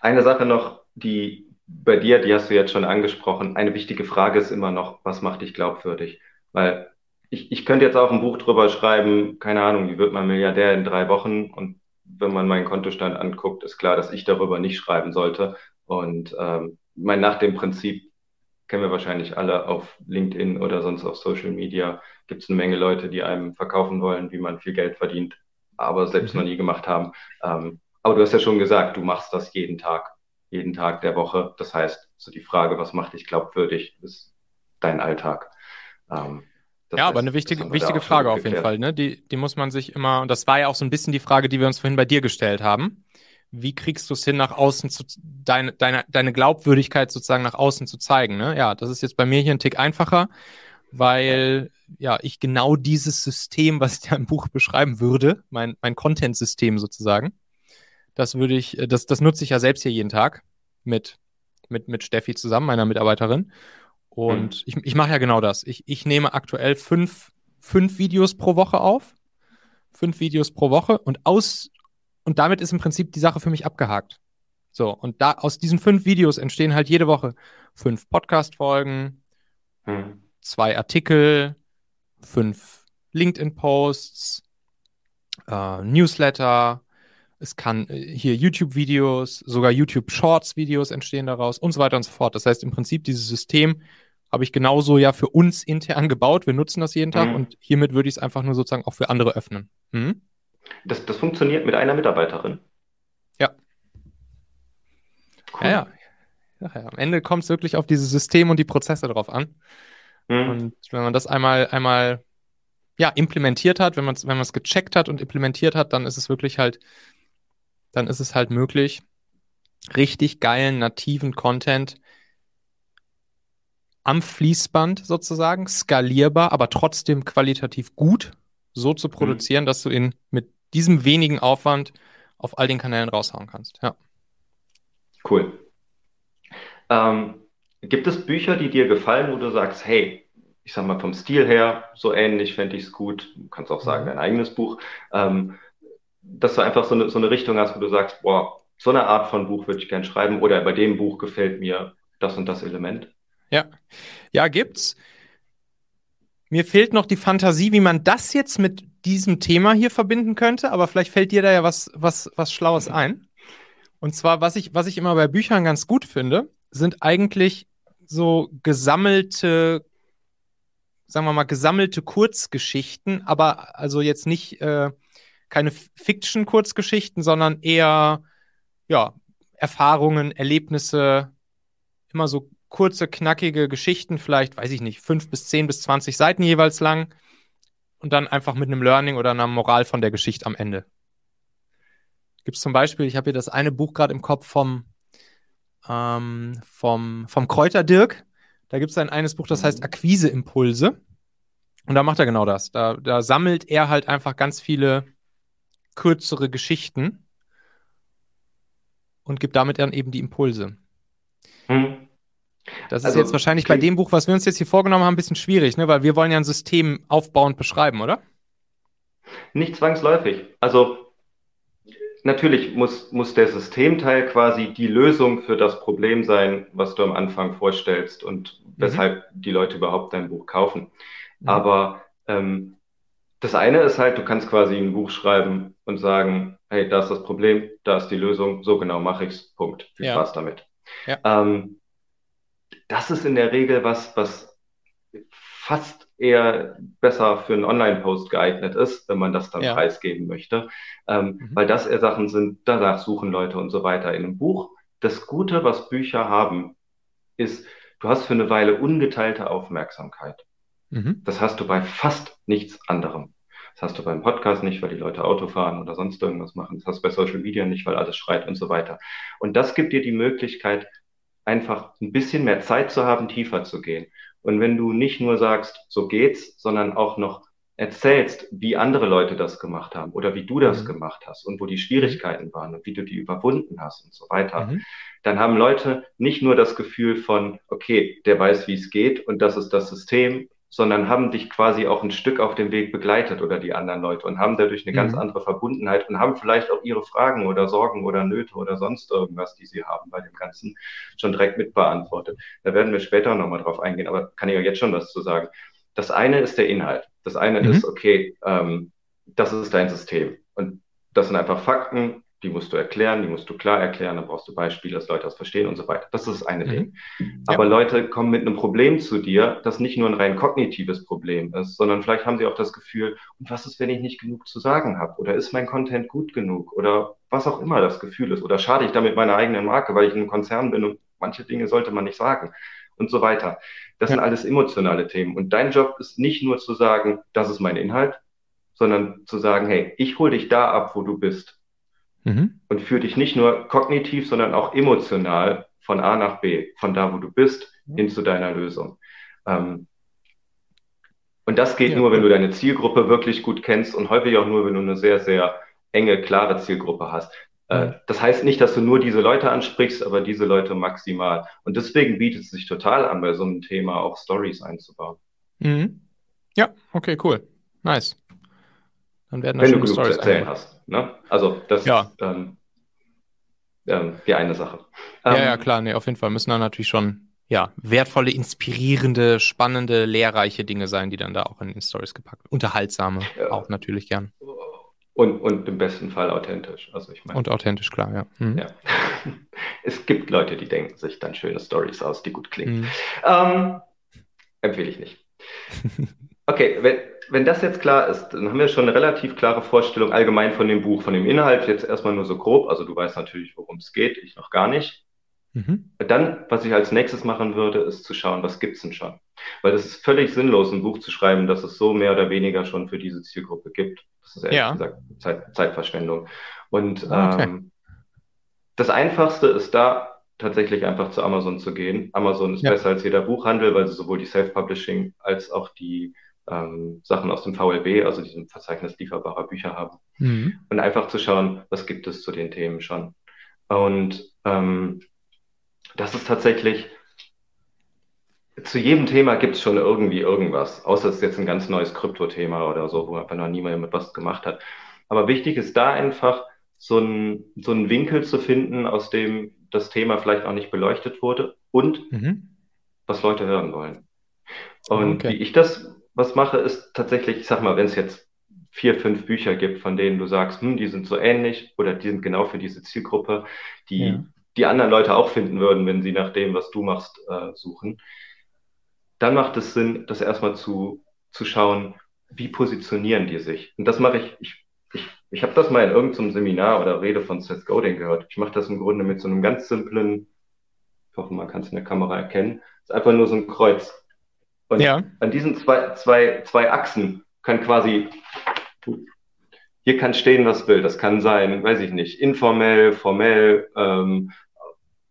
S2: eine Sache noch, die bei dir, die hast du jetzt schon angesprochen, eine wichtige Frage ist immer noch, was macht dich glaubwürdig? Weil ich, ich könnte jetzt auch ein Buch drüber schreiben, keine Ahnung, wie wird man Milliardär in drei Wochen? Und wenn man meinen Kontostand anguckt, ist klar, dass ich darüber nicht schreiben sollte. Und ähm, mein, nach dem Prinzip kennen wir wahrscheinlich alle auf LinkedIn oder sonst auf Social Media, gibt es eine Menge Leute, die einem verkaufen wollen, wie man viel Geld verdient, aber selbst mhm. noch nie gemacht haben. Ähm, aber du hast ja schon gesagt, du machst das jeden Tag jeden Tag der Woche. Das heißt, so die Frage, was macht dich glaubwürdig, ist dein Alltag.
S1: Ähm, ja, heißt, aber eine wichtige, wichtige Frage auf jeden Fall. Ne? Die, die muss man sich immer, und das war ja auch so ein bisschen die Frage, die wir uns vorhin bei dir gestellt haben. Wie kriegst du es hin, nach außen zu, deine, deine, deine Glaubwürdigkeit sozusagen nach außen zu zeigen? Ne? Ja, das ist jetzt bei mir hier ein Tick einfacher, weil ja, ich genau dieses System, was ich da im Buch beschreiben würde, mein, mein Content-System sozusagen, das würde ich, äh, das, das nutze ich ja selbst hier jeden Tag mit, mit, mit Steffi zusammen, meiner Mitarbeiterin. Und mhm. ich, ich mache ja genau das. Ich, ich nehme aktuell fünf, fünf Videos pro Woche auf. Fünf Videos pro Woche und aus, und damit ist im Prinzip die Sache für mich abgehakt. So, und da aus diesen fünf Videos entstehen halt jede Woche fünf Podcast-Folgen, mhm. zwei Artikel, fünf LinkedIn-Posts, äh, Newsletter, es kann äh, hier YouTube-Videos, sogar YouTube-Shorts-Videos entstehen daraus und so weiter und so fort. Das heißt, im Prinzip dieses System habe ich genauso ja für uns intern gebaut. Wir nutzen das jeden Tag mhm. und hiermit würde ich es einfach nur sozusagen auch für andere öffnen. Mhm.
S2: Das, das funktioniert mit einer Mitarbeiterin.
S1: Ja. Cool. Ja, ja. ja. Am Ende kommt es wirklich auf dieses System und die Prozesse drauf an. Mhm. Und wenn man das einmal, einmal ja, implementiert hat, wenn man es wenn gecheckt hat und implementiert hat, dann ist es wirklich halt dann ist es halt möglich, richtig geilen nativen Content am Fließband sozusagen, skalierbar, aber trotzdem qualitativ gut so zu mhm. produzieren, mhm. dass du ihn mit diesem wenigen Aufwand auf all den Kanälen raushauen kannst. Ja.
S2: Cool. Ähm, gibt es Bücher, die dir gefallen, wo du sagst, hey, ich sag mal vom Stil her, so ähnlich fände ich es gut, du kannst auch sagen, mhm. dein eigenes Buch, ähm, dass du einfach so eine, so eine Richtung hast, wo du sagst, boah, so eine Art von Buch würde ich gern schreiben oder bei dem Buch gefällt mir das und das Element?
S1: Ja, ja, gibt's. Mir fehlt noch die Fantasie, wie man das jetzt mit diesem Thema hier verbinden könnte, aber vielleicht fällt dir da ja was, was, was Schlaues ein. Und zwar, was ich, was ich immer bei Büchern ganz gut finde, sind eigentlich so gesammelte, sagen wir mal, gesammelte Kurzgeschichten, aber also jetzt nicht äh, keine Fiction-Kurzgeschichten, sondern eher ja, Erfahrungen, Erlebnisse, immer so kurze, knackige Geschichten, vielleicht, weiß ich nicht, fünf bis zehn bis zwanzig Seiten jeweils lang und dann einfach mit einem Learning oder einer Moral von der Geschichte am Ende. Gibt es zum Beispiel, ich habe hier das eine Buch gerade im Kopf vom, ähm, vom, vom Kräuter Dirk. Da gibt es ein eines Buch, das heißt Akquiseimpulse. Und da macht er genau das. Da, da sammelt er halt einfach ganz viele kürzere Geschichten und gibt damit dann eben die Impulse. Hm. Das also, ist jetzt wahrscheinlich bei dem Buch, was wir uns jetzt hier vorgenommen haben, ein bisschen schwierig, ne? weil wir wollen ja ein System aufbauend beschreiben, oder?
S2: Nicht zwangsläufig. Also natürlich muss, muss der Systemteil quasi die Lösung für das Problem sein, was du am Anfang vorstellst und mhm. weshalb die Leute überhaupt dein Buch kaufen. Mhm. Aber ähm, das eine ist halt, du kannst quasi ein Buch schreiben und sagen, hey, da ist das Problem, da ist die Lösung, so genau mache ich's, Punkt. Viel ja. Spaß damit. Ja. Ähm, das ist in der Regel was, was fast eher besser für einen Online-Post geeignet ist, wenn man das dann ja. preisgeben möchte, ähm, mhm. weil das eher Sachen sind, danach suchen Leute und so weiter. In einem Buch, das Gute, was Bücher haben, ist, du hast für eine Weile ungeteilte Aufmerksamkeit. Mhm. Das hast du bei fast nichts anderem. Das hast du beim Podcast nicht, weil die Leute Auto fahren oder sonst irgendwas machen. Das hast du bei Social Media nicht, weil alles schreit und so weiter. Und das gibt dir die Möglichkeit, einfach ein bisschen mehr Zeit zu haben, tiefer zu gehen. Und wenn du nicht nur sagst, so geht's, sondern auch noch erzählst, wie andere Leute das gemacht haben oder wie du das mhm. gemacht hast und wo die Schwierigkeiten waren und wie du die überwunden hast und so weiter, mhm. dann haben Leute nicht nur das Gefühl von, okay, der weiß, wie es geht und das ist das System sondern haben dich quasi auch ein Stück auf dem Weg begleitet oder die anderen Leute und haben dadurch eine mhm. ganz andere Verbundenheit und haben vielleicht auch ihre Fragen oder Sorgen oder Nöte oder sonst irgendwas, die sie haben bei dem Ganzen, schon direkt mitbeantwortet. Da werden wir später nochmal drauf eingehen, aber kann ich ja jetzt schon was zu sagen. Das eine ist der Inhalt. Das eine mhm. ist, okay, ähm, das ist dein System. Und das sind einfach Fakten, die musst du erklären, die musst du klar erklären, dann brauchst du Beispiele, dass Leute das verstehen und so weiter. Das ist das eine mhm. Ding. Aber ja. Leute kommen mit einem Problem zu dir, das nicht nur ein rein kognitives Problem ist, sondern vielleicht haben sie auch das Gefühl, und was ist, wenn ich nicht genug zu sagen habe? Oder ist mein Content gut genug? Oder was auch immer das Gefühl ist. Oder schade ich damit meiner eigenen Marke, weil ich in einem Konzern bin und manche Dinge sollte man nicht sagen und so weiter. Das ja. sind alles emotionale Themen. Und dein Job ist nicht nur zu sagen, das ist mein Inhalt, sondern zu sagen, hey, ich hole dich da ab, wo du bist mhm. und führe dich nicht nur kognitiv, sondern auch emotional von A nach B, von da, wo du bist, mhm. hin zu deiner Lösung. Ähm, und das geht ja. nur, wenn du deine Zielgruppe wirklich gut kennst und häufig auch nur, wenn du eine sehr, sehr enge, klare Zielgruppe hast. Äh, das heißt nicht, dass du nur diese Leute ansprichst, aber diese Leute maximal. Und deswegen bietet es sich total an, bei so einem Thema auch Stories einzubauen.
S1: Mhm. Ja, okay, cool. Nice.
S2: Dann werden Wenn du genug Storys zu erzählen hast. Ne? Also das ja. ist ähm, ähm, die eine Sache.
S1: ja, ja, ähm, klar, nee, auf jeden Fall müssen da natürlich schon ja, wertvolle, inspirierende, spannende, lehrreiche Dinge sein, die dann da auch in den Stories gepackt werden. Unterhaltsame ja. auch natürlich gern.
S2: Und, und im besten Fall authentisch. Also ich
S1: meine, und authentisch, klar, ja. Mhm. ja.
S2: Es gibt Leute, die denken sich dann schöne Stories aus, die gut klingen. Mhm. Ähm, empfehle ich nicht. Okay, wenn, wenn das jetzt klar ist, dann haben wir schon eine relativ klare Vorstellung allgemein von dem Buch, von dem Inhalt, jetzt erstmal nur so grob. Also du weißt natürlich, worum es geht, ich noch gar nicht. Mhm. Dann, was ich als nächstes machen würde, ist zu schauen, was gibt's denn schon? Weil das ist völlig sinnlos, ein Buch zu schreiben, das es so mehr oder weniger schon für diese Zielgruppe gibt. Das ist ehrlich ja. gesagt Zeit, Zeitverschwendung. Und okay. ähm, das Einfachste ist da tatsächlich einfach zu Amazon zu gehen. Amazon ist ja. besser als jeder Buchhandel, weil sie sowohl die Self-Publishing als auch die ähm, Sachen aus dem VLB, also diesem Verzeichnis lieferbarer Bücher haben. Mhm. Und einfach zu schauen, was gibt es zu den Themen schon. Und ähm, das ist tatsächlich, zu jedem Thema gibt es schon irgendwie irgendwas, außer es ist jetzt ein ganz neues Krypto-Thema oder so, wo einfach noch niemand mit was gemacht hat. Aber wichtig ist da einfach, so einen, so einen Winkel zu finden, aus dem das Thema vielleicht auch nicht beleuchtet wurde und mhm. was Leute hören wollen. Und okay. wie ich das was mache, ist tatsächlich, ich sag mal, wenn es jetzt vier, fünf Bücher gibt, von denen du sagst, hm, die sind so ähnlich oder die sind genau für diese Zielgruppe, die ja. die anderen Leute auch finden würden, wenn sie nach dem, was du machst, äh, suchen, dann macht es Sinn, das erstmal zu, zu schauen, wie positionieren die sich. Und das mache ich, ich ich, ich habe das mal in irgendeinem Seminar oder Rede von Seth Godin gehört. Ich mache das im Grunde mit so einem ganz simplen, ich hoffe, man kann es in der Kamera erkennen, ist einfach nur so ein Kreuz. Und ja. an diesen zwei, zwei, zwei Achsen kann quasi, hier kann stehen, was will. Das kann sein, weiß ich nicht, informell, formell, ähm,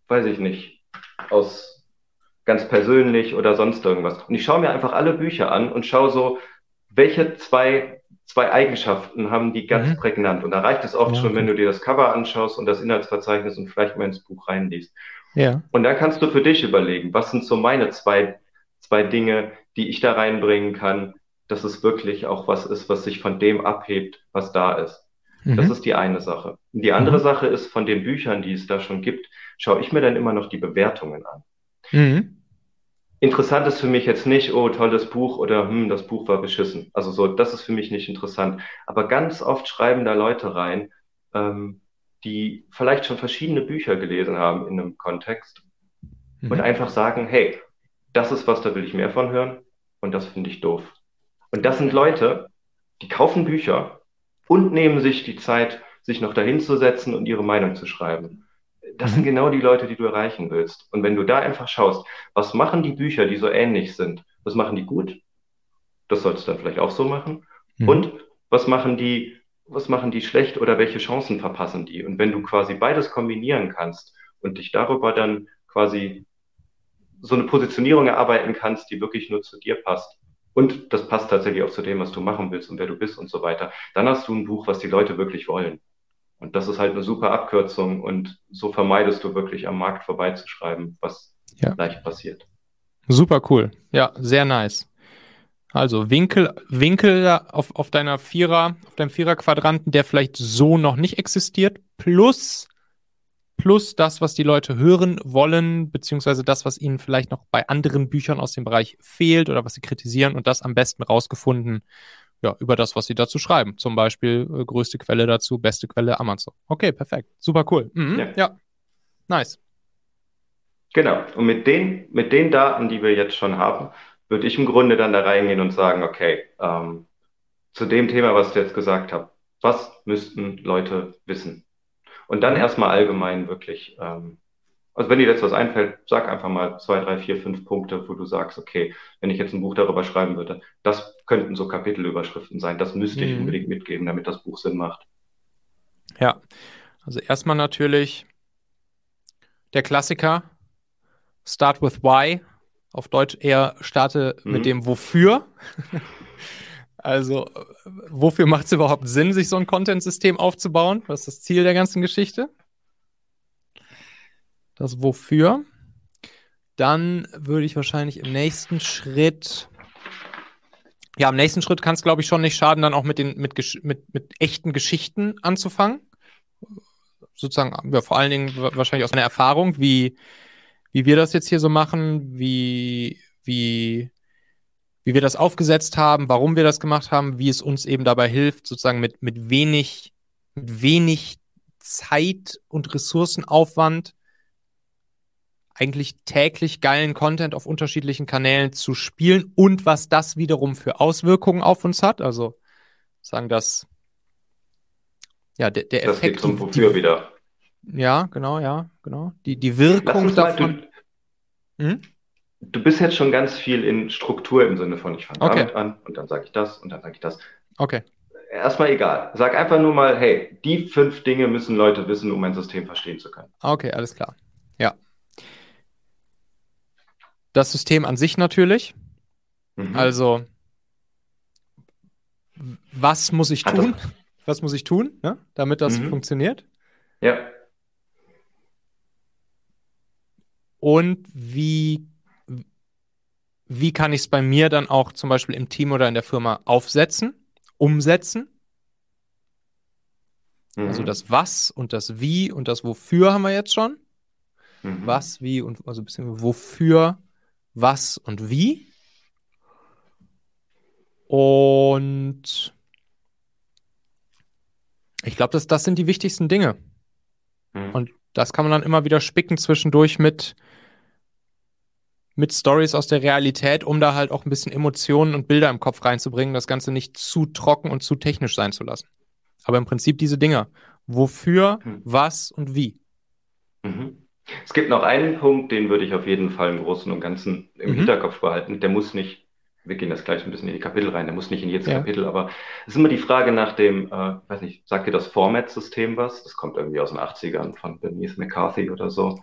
S2: weiß ich nicht, aus ganz persönlich oder sonst irgendwas. Und ich schaue mir einfach alle Bücher an und schaue so, welche zwei zwei Eigenschaften haben die ganz mhm. prägnant. Und da reicht es oft ja, schon, wenn du dir das Cover anschaust und das Inhaltsverzeichnis und vielleicht mal ins Buch reinliest. Ja. Und dann kannst du für dich überlegen, was sind so meine zwei, zwei Dinge, die ich da reinbringen kann, dass es wirklich auch was ist, was sich von dem abhebt, was da ist. Mhm. Das ist die eine Sache. Die andere mhm. Sache ist, von den Büchern, die es da schon gibt, schaue ich mir dann immer noch die Bewertungen an. Mhm. Interessant ist für mich jetzt nicht, oh, tolles Buch oder hm, das Buch war beschissen. Also so, das ist für mich nicht interessant. Aber ganz oft schreiben da Leute rein, ähm, die vielleicht schon verschiedene Bücher gelesen haben in einem Kontext mhm. und einfach sagen, hey, das ist was, da will ich mehr von hören und das finde ich doof. Und das sind Leute, die kaufen Bücher und nehmen sich die Zeit, sich noch dahin zu setzen und ihre Meinung zu schreiben das sind mhm. genau die Leute, die du erreichen willst. Und wenn du da einfach schaust, was machen die Bücher, die so ähnlich sind? Was machen die gut? Das solltest du dann vielleicht auch so machen. Mhm. Und was machen die, was machen die schlecht oder welche Chancen verpassen die? Und wenn du quasi beides kombinieren kannst und dich darüber dann quasi so eine Positionierung erarbeiten kannst, die wirklich nur zu dir passt. Und das passt tatsächlich auch zu dem, was du machen willst und wer du bist und so weiter. Dann hast du ein Buch, was die Leute wirklich wollen. Und das ist halt eine super Abkürzung und so vermeidest du wirklich am Markt vorbeizuschreiben, was ja. leicht passiert.
S1: Super cool. Ja, sehr nice. Also Winkel, Winkel auf, auf deiner Vierer, auf deinem Vierer-Quadranten, der vielleicht so noch nicht existiert, plus, plus das, was die Leute hören wollen, beziehungsweise das, was ihnen vielleicht noch bei anderen Büchern aus dem Bereich fehlt oder was sie kritisieren und das am besten rausgefunden ja, über das, was sie dazu schreiben. Zum Beispiel äh, größte Quelle dazu, beste Quelle Amazon. Okay, perfekt. Super cool. Mhm, ja. ja. Nice.
S2: Genau. Und mit den, mit den Daten, die wir jetzt schon haben, würde ich im Grunde dann da reingehen und sagen, okay, ähm, zu dem Thema, was ich jetzt gesagt habe, was müssten Leute wissen? Und dann erstmal allgemein wirklich ähm, also wenn dir jetzt was einfällt, sag einfach mal zwei, drei, vier, fünf Punkte, wo du sagst, okay, wenn ich jetzt ein Buch darüber schreiben würde, das könnten so Kapitelüberschriften sein. Das müsste ich mhm. unbedingt mitgeben, damit das Buch Sinn macht.
S1: Ja, also erstmal natürlich der Klassiker, Start with Why. Auf Deutsch eher starte mhm. mit dem Wofür. also, wofür macht es überhaupt Sinn, sich so ein Content-System aufzubauen? Was ist das Ziel der ganzen Geschichte? das Wofür. Dann würde ich wahrscheinlich im nächsten Schritt, ja, im nächsten Schritt kann es, glaube ich, schon nicht schaden, dann auch mit, den, mit, mit, mit echten Geschichten anzufangen. Sozusagen, ja, vor allen Dingen wahrscheinlich aus meiner Erfahrung, wie, wie wir das jetzt hier so machen, wie, wie, wie wir das aufgesetzt haben, warum wir das gemacht haben, wie es uns eben dabei hilft, sozusagen mit, mit wenig, mit wenig Zeit und Ressourcenaufwand eigentlich täglich geilen Content auf unterschiedlichen Kanälen zu spielen und was das wiederum für Auswirkungen auf uns hat. Also sagen das, ja, der, der
S2: das Effekt. Das geht zum Wofür wieder.
S1: Ja, genau, ja, genau. Die, die Wirkung davon.
S2: du, hm? Du, bist jetzt schon ganz viel in Struktur im Sinne von, ich fange okay. damit an und dann sage ich das und dann sage ich das.
S1: Okay.
S2: Erstmal egal. Sag einfach nur mal, hey, die fünf Dinge müssen Leute wissen, um ein System verstehen zu können.
S1: Okay, alles klar. Ja. Das System an sich natürlich. Mhm. Also, was muss ich tun? was muss ich tun, ne, damit das
S2: Mhm.
S1: funktioniert?
S2: Ja.
S1: Und wie, wie kann ich es bei mir dann auch zum Beispiel im Team oder in der Firma aufsetzen, umsetzen? Also
S2: Mhm.
S1: das Was und das Wie und das Wofür haben wir jetzt schon.
S2: Mhm.
S1: Was, wie und also ein bisschen wofür, was und wie. Und ich glaube, das, das sind die wichtigsten Dinge.
S2: Mhm.
S1: Und das kann man dann immer wieder spicken zwischendurch mit, mit Stories aus der Realität, um da halt auch ein bisschen Emotionen und Bilder im Kopf reinzubringen, das Ganze nicht zu trocken und zu technisch sein zu lassen. Aber im Prinzip diese Dinger. Wofür,
S2: Hm.
S1: was und wie.
S2: Mhm. Es gibt noch einen Punkt, den würde ich auf jeden Fall im Großen und Ganzen im
S1: Mhm.
S2: Hinterkopf behalten. Der muss nicht, wir gehen das gleich ein bisschen in die Kapitel rein, der muss nicht in jedes
S1: Ja.
S2: Kapitel, aber es ist immer die Frage nach dem, äh, weiß nicht, sagt dir das Format-System was? Das kommt irgendwie aus den 80ern von Bernice McCarthy oder so.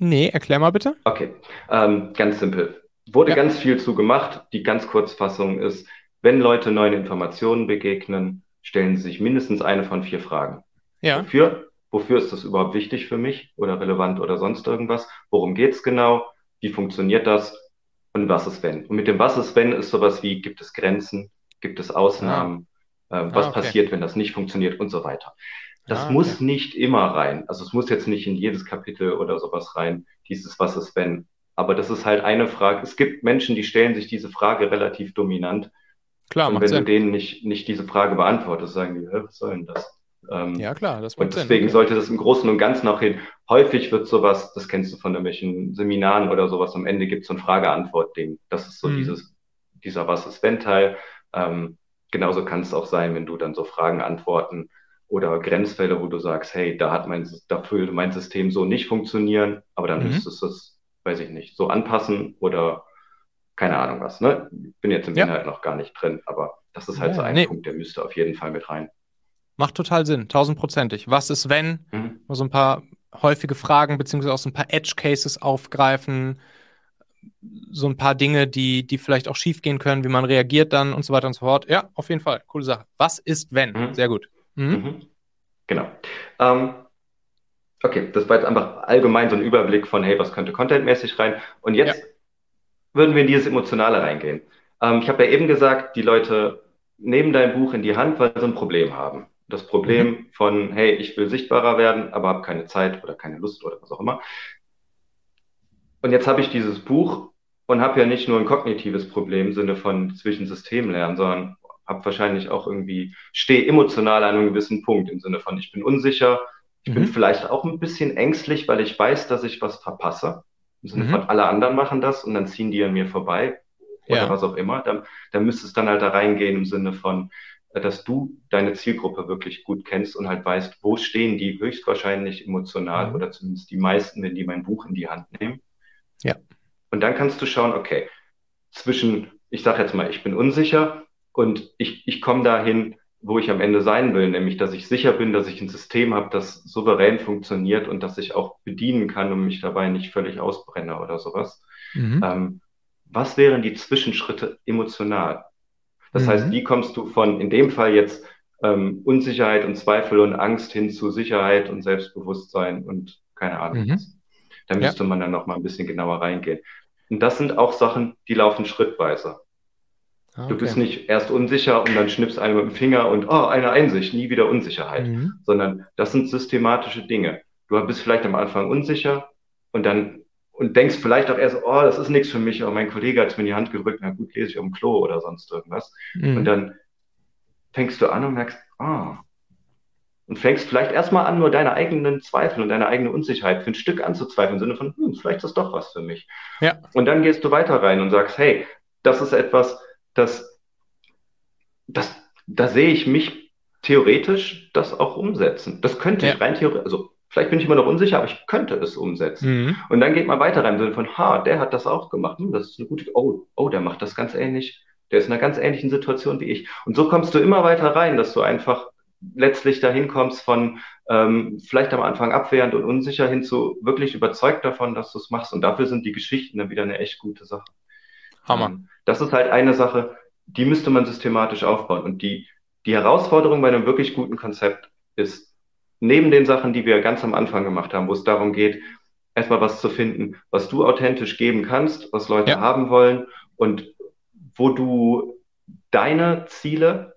S1: Nee, erklär mal bitte.
S2: Okay, ähm, ganz simpel. Wurde
S1: Ja.
S2: ganz viel zu gemacht. Die ganz Kurzfassung ist, wenn Leute neuen Informationen begegnen, stellen sie sich mindestens eine von vier Fragen.
S1: Ja.
S2: Wofür? Wofür ist das überhaupt wichtig für mich oder relevant oder sonst irgendwas? Worum geht's genau? Wie funktioniert das? Und was ist wenn? Und mit dem Was ist wenn ist sowas wie, gibt es Grenzen? Gibt es Ausnahmen? Ähm, was
S1: Ah, okay.
S2: passiert, wenn das nicht funktioniert und so weiter? Das
S1: Ah,
S2: muss nicht immer rein. Also es muss jetzt nicht in jedes Kapitel oder sowas rein, dieses Was ist wenn. Aber das ist halt eine Frage. Es gibt Menschen, die stellen sich diese Frage relativ dominant.
S1: Klar,
S2: und wenn du
S1: Sinn.
S2: denen nicht, nicht diese Frage beantwortest, sagen die, "Hä, was soll denn das? Ähm,
S1: Ja, klar, das macht
S2: und
S1: Sinn.
S2: deswegen
S1: Okay.
S2: sollte das im Großen und Ganzen auch hin. Häufig wird sowas, das kennst du von irgendwelchen Seminaren oder sowas, am Ende gibt es so ein Frage-Antwort-Ding. Das ist so
S1: Mhm.
S2: dieses, dieser Was ist wenn Teil. Ähm, genauso kann es auch sein, wenn du dann so Fragen antworten oder Grenzfälle, wo du sagst, hey, da hat mein, da würde mein System so nicht funktionieren, aber dann
S1: Mhm.
S2: müsstest du es, weiß ich nicht, so anpassen oder keine Ahnung was. Ne? Bin jetzt im
S1: Ja.
S2: Inhalt noch gar nicht drin, aber das ist halt
S1: Ja,
S2: so ein
S1: nee.
S2: Punkt, der müsste auf jeden Fall mit rein.
S1: Macht total Sinn, tausendprozentig. Was ist, wenn?
S2: Mhm.
S1: So ein paar häufige Fragen, beziehungsweise auch so ein paar Edge-Cases aufgreifen, so ein paar Dinge, die, die vielleicht auch schiefgehen können, wie man reagiert dann und so weiter und so fort. Ja, auf jeden Fall. Coole Sache. Was ist, wenn?
S2: Mhm.
S1: Sehr gut. Mhm.
S2: Mhm. Genau. Ähm, okay, das war jetzt einfach allgemein so ein Überblick von, hey, was könnte contentmäßig rein? Und jetzt würden wir in dieses Emotionale reingehen. Ähm, ich habe ja eben gesagt, die Leute nehmen dein Buch in die Hand, weil sie ein Problem haben. Das Problem von, hey, ich will sichtbarer werden, aber habe keine Zeit oder keine Lust oder was auch immer. Und jetzt habe ich dieses Buch und habe ja nicht nur ein kognitives Problem im Sinne von zwischen Systemlernen, sondern habe wahrscheinlich auch irgendwie, stehe emotional an einem gewissen Punkt im Sinne von, ich bin unsicher, ich bin
S1: Mhm.
S2: vielleicht auch ein bisschen ängstlich, weil ich weiß, dass ich was verpasse. Im Sinne
S1: Mhm.
S2: von, alle anderen machen das und dann ziehen die an mir vorbei oder
S1: Ja.
S2: was auch immer. Dann, dann müsste es dann halt da reingehen im Sinne von, äh, dass du deine Zielgruppe wirklich gut kennst und halt weißt, wo stehen die höchstwahrscheinlich emotional
S1: Mhm.
S2: oder zumindest die meisten, wenn die mein Buch in die Hand nehmen.
S1: Ja.
S2: Und dann kannst du schauen, okay, zwischen, ich sage jetzt mal, ich bin unsicher und ich, ich komme dahin, wo ich am Ende sein will, nämlich dass ich sicher bin, dass ich ein System habe, das souverän funktioniert und das ich auch bedienen kann und mich dabei nicht völlig ausbrenne oder sowas.
S1: Mhm.
S2: Ähm, was wären die Zwischenschritte emotional? Das
S1: Mhm.
S2: heißt, wie kommst du von, in dem Fall jetzt, ähm, Unsicherheit und Zweifel und Angst hin zu Sicherheit und Selbstbewusstsein und keine Ahnung
S1: Mhm.
S2: Da
S1: Ja.
S2: müsste man dann noch mal ein bisschen genauer reingehen. Und das sind auch Sachen, die laufen schrittweise.
S1: Ah,
S2: Du bist nicht erst unsicher und dann schnippst einer mit dem Finger und, oh, eine Einsicht, nie wieder Unsicherheit
S1: Mhm.
S2: sondern das sind systematische Dinge. Du bist vielleicht am Anfang unsicher und dann und denkst vielleicht auch erst, oh, das ist nichts für mich, aber mein Kollege hat es mir in die Hand gerückt, na gut, lese ich am Klo oder sonst irgendwas.
S1: Mhm.
S2: Und dann fängst du an und merkst, ah, und fängst vielleicht erstmal an, nur deine eigenen Zweifel und deine eigene Unsicherheit für ein Stück anzuzweifeln, im Sinne von, hm, vielleicht ist das doch was für mich.
S1: Ja.
S2: Und dann gehst du weiter rein und sagst, hey, das ist etwas, das, das, da sehe ich mich theoretisch das auch umsetzen. Das könnte
S1: Ja.
S2: ich rein theoretisch, also vielleicht bin ich immer noch unsicher, aber ich könnte es umsetzen.
S1: Mhm.
S2: Und dann geht man weiter rein im Sinne von, ha, der hat das auch gemacht. Hm, das ist eine gute, oh, oh, der macht das ganz ähnlich. Der ist in einer ganz ähnlichen Situation wie ich. Und so kommst du immer weiter rein, dass du einfach letztlich dahin kommst von ähm, vielleicht am Anfang abwehrend und unsicher hin zu wirklich überzeugt davon, dass du es machst. Und dafür sind die Geschichten dann wieder eine echt gute Sache.
S1: Hammer.
S2: Ähm, das ist halt eine Sache, die müsste man systematisch aufbauen. Und die die Herausforderung bei einem wirklich guten Konzept ist, neben den Sachen, die wir ganz am Anfang gemacht haben, wo es darum geht, erstmal was zu finden, was du authentisch geben kannst, was Leute ja. haben wollen und wo du deine Ziele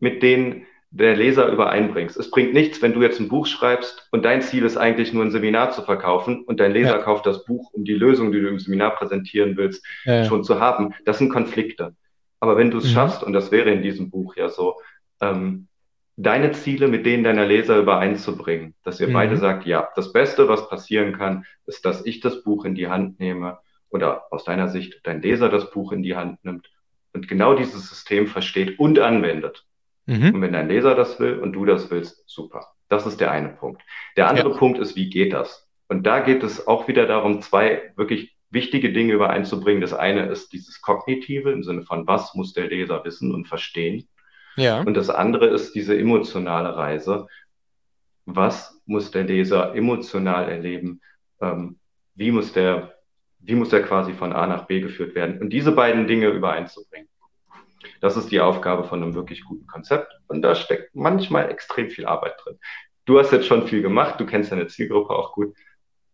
S2: mit denen der Leser übereinbringst. Es bringt nichts, wenn du jetzt ein Buch schreibst und dein Ziel ist eigentlich nur ein Seminar zu verkaufen und dein Leser ja. kauft das Buch, um die Lösung, die du im Seminar präsentieren willst, ja. schon zu haben. Das sind Konflikte. Aber wenn du es mhm. schaffst, und das wäre in diesem Buch ja so, ähm, deine Ziele mit denen deiner Leser übereinzubringen, dass ihr mhm. beide sagt, ja, das Beste, was passieren kann, ist, dass ich das Buch in die Hand nehme oder aus deiner Sicht dein Leser das Buch in die Hand nimmt und genau dieses System versteht und anwendet. Mhm. Und wenn dein Leser das will und du das willst, super. Das ist der eine Punkt. Der andere ja. Punkt ist, wie geht das? Und da geht es auch wieder darum, zwei wirklich wichtige Dinge übereinzubringen. Das eine ist dieses Kognitive im Sinne von, was muss der Leser wissen und verstehen? Ja. Und das andere ist diese emotionale Reise. Was muss der Leser emotional erleben? Ähm, wie muss der, wie muss der quasi von A nach B geführt werden? Und diese beiden Dinge übereinzubringen. Das ist die Aufgabe von einem wirklich guten Konzept. Und da steckt manchmal extrem viel Arbeit drin. Du hast jetzt schon viel gemacht, du kennst deine Zielgruppe auch gut.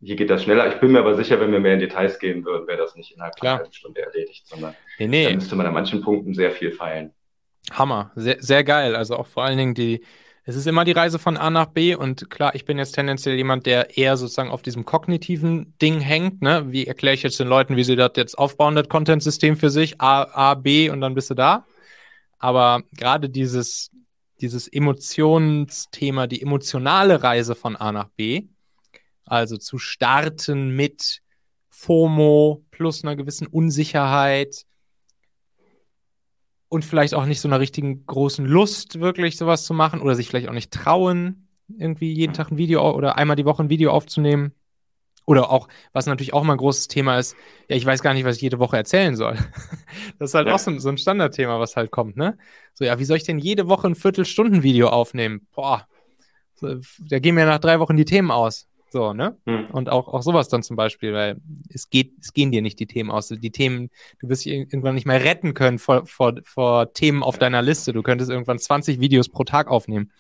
S2: Hier geht das schneller. Ich bin mir aber sicher, wenn wir mehr in Details gehen würden, wäre das nicht innerhalb einer halben Stunde erledigt, sondern nee, nee. da müsste man an manchen Punkten sehr viel feilen.
S1: Hammer, sehr, sehr geil. Also auch vor allen Dingen die, es ist immer die Reise von A nach B und klar, ich bin jetzt tendenziell jemand, der eher sozusagen auf diesem kognitiven Ding hängt. Ne? Wie erkläre ich jetzt den Leuten, wie sie das jetzt aufbauen, das Content-System für sich? A, A, B und dann bist du da. Aber gerade dieses, dieses Emotionsthema, die emotionale Reise von A nach B, also zu starten mit FOMO plus einer gewissen Unsicherheit, und vielleicht auch nicht so einer richtigen großen Lust, wirklich sowas zu machen oder sich vielleicht auch nicht trauen, irgendwie jeden Tag ein Video oder einmal die Woche ein Video aufzunehmen. Oder auch, was natürlich auch mal ein großes Thema ist, ja, ich weiß gar nicht, was ich jede Woche erzählen soll. das ist halt ja. auch so, so, ein Standardthema, was halt kommt, ne? So, ja, wie soll ich denn jede Woche ein Viertelstunden-Video aufnehmen? Boah, da gehen mir nach drei Wochen die Themen aus. So, ne? Hm. Und auch, auch sowas dann zum Beispiel, weil es geht, es gehen dir nicht die Themen aus. Die Themen, du wirst dich irgendwann nicht mehr retten können vor, vor, vor Themen auf deiner Liste. Du könntest irgendwann 20 Videos pro Tag aufnehmen.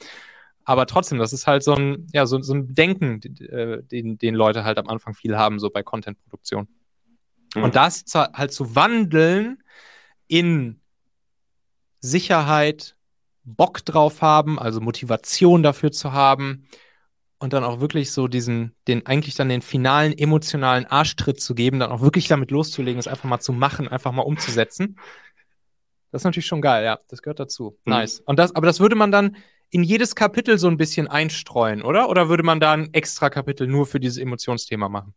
S1: Aber trotzdem, das ist halt so ein, ja, so, so ein Denken, äh, den, den Leute halt am Anfang viel haben, so bei Content-Produktion. Hm. Und das zu, halt zu wandeln in Sicherheit, Bock drauf haben, also Motivation dafür zu haben, und dann auch wirklich so diesen, den eigentlich dann den finalen emotionalen Arschtritt zu geben, dann auch wirklich damit loszulegen, es einfach mal zu machen, einfach mal umzusetzen. Das ist natürlich schon geil, ja. Das gehört dazu. Mhm. Nice. Und das, aber das würde man dann in jedes Kapitel so ein bisschen einstreuen, oder? Oder würde man da ein extra Kapitel nur für dieses Emotionsthema machen?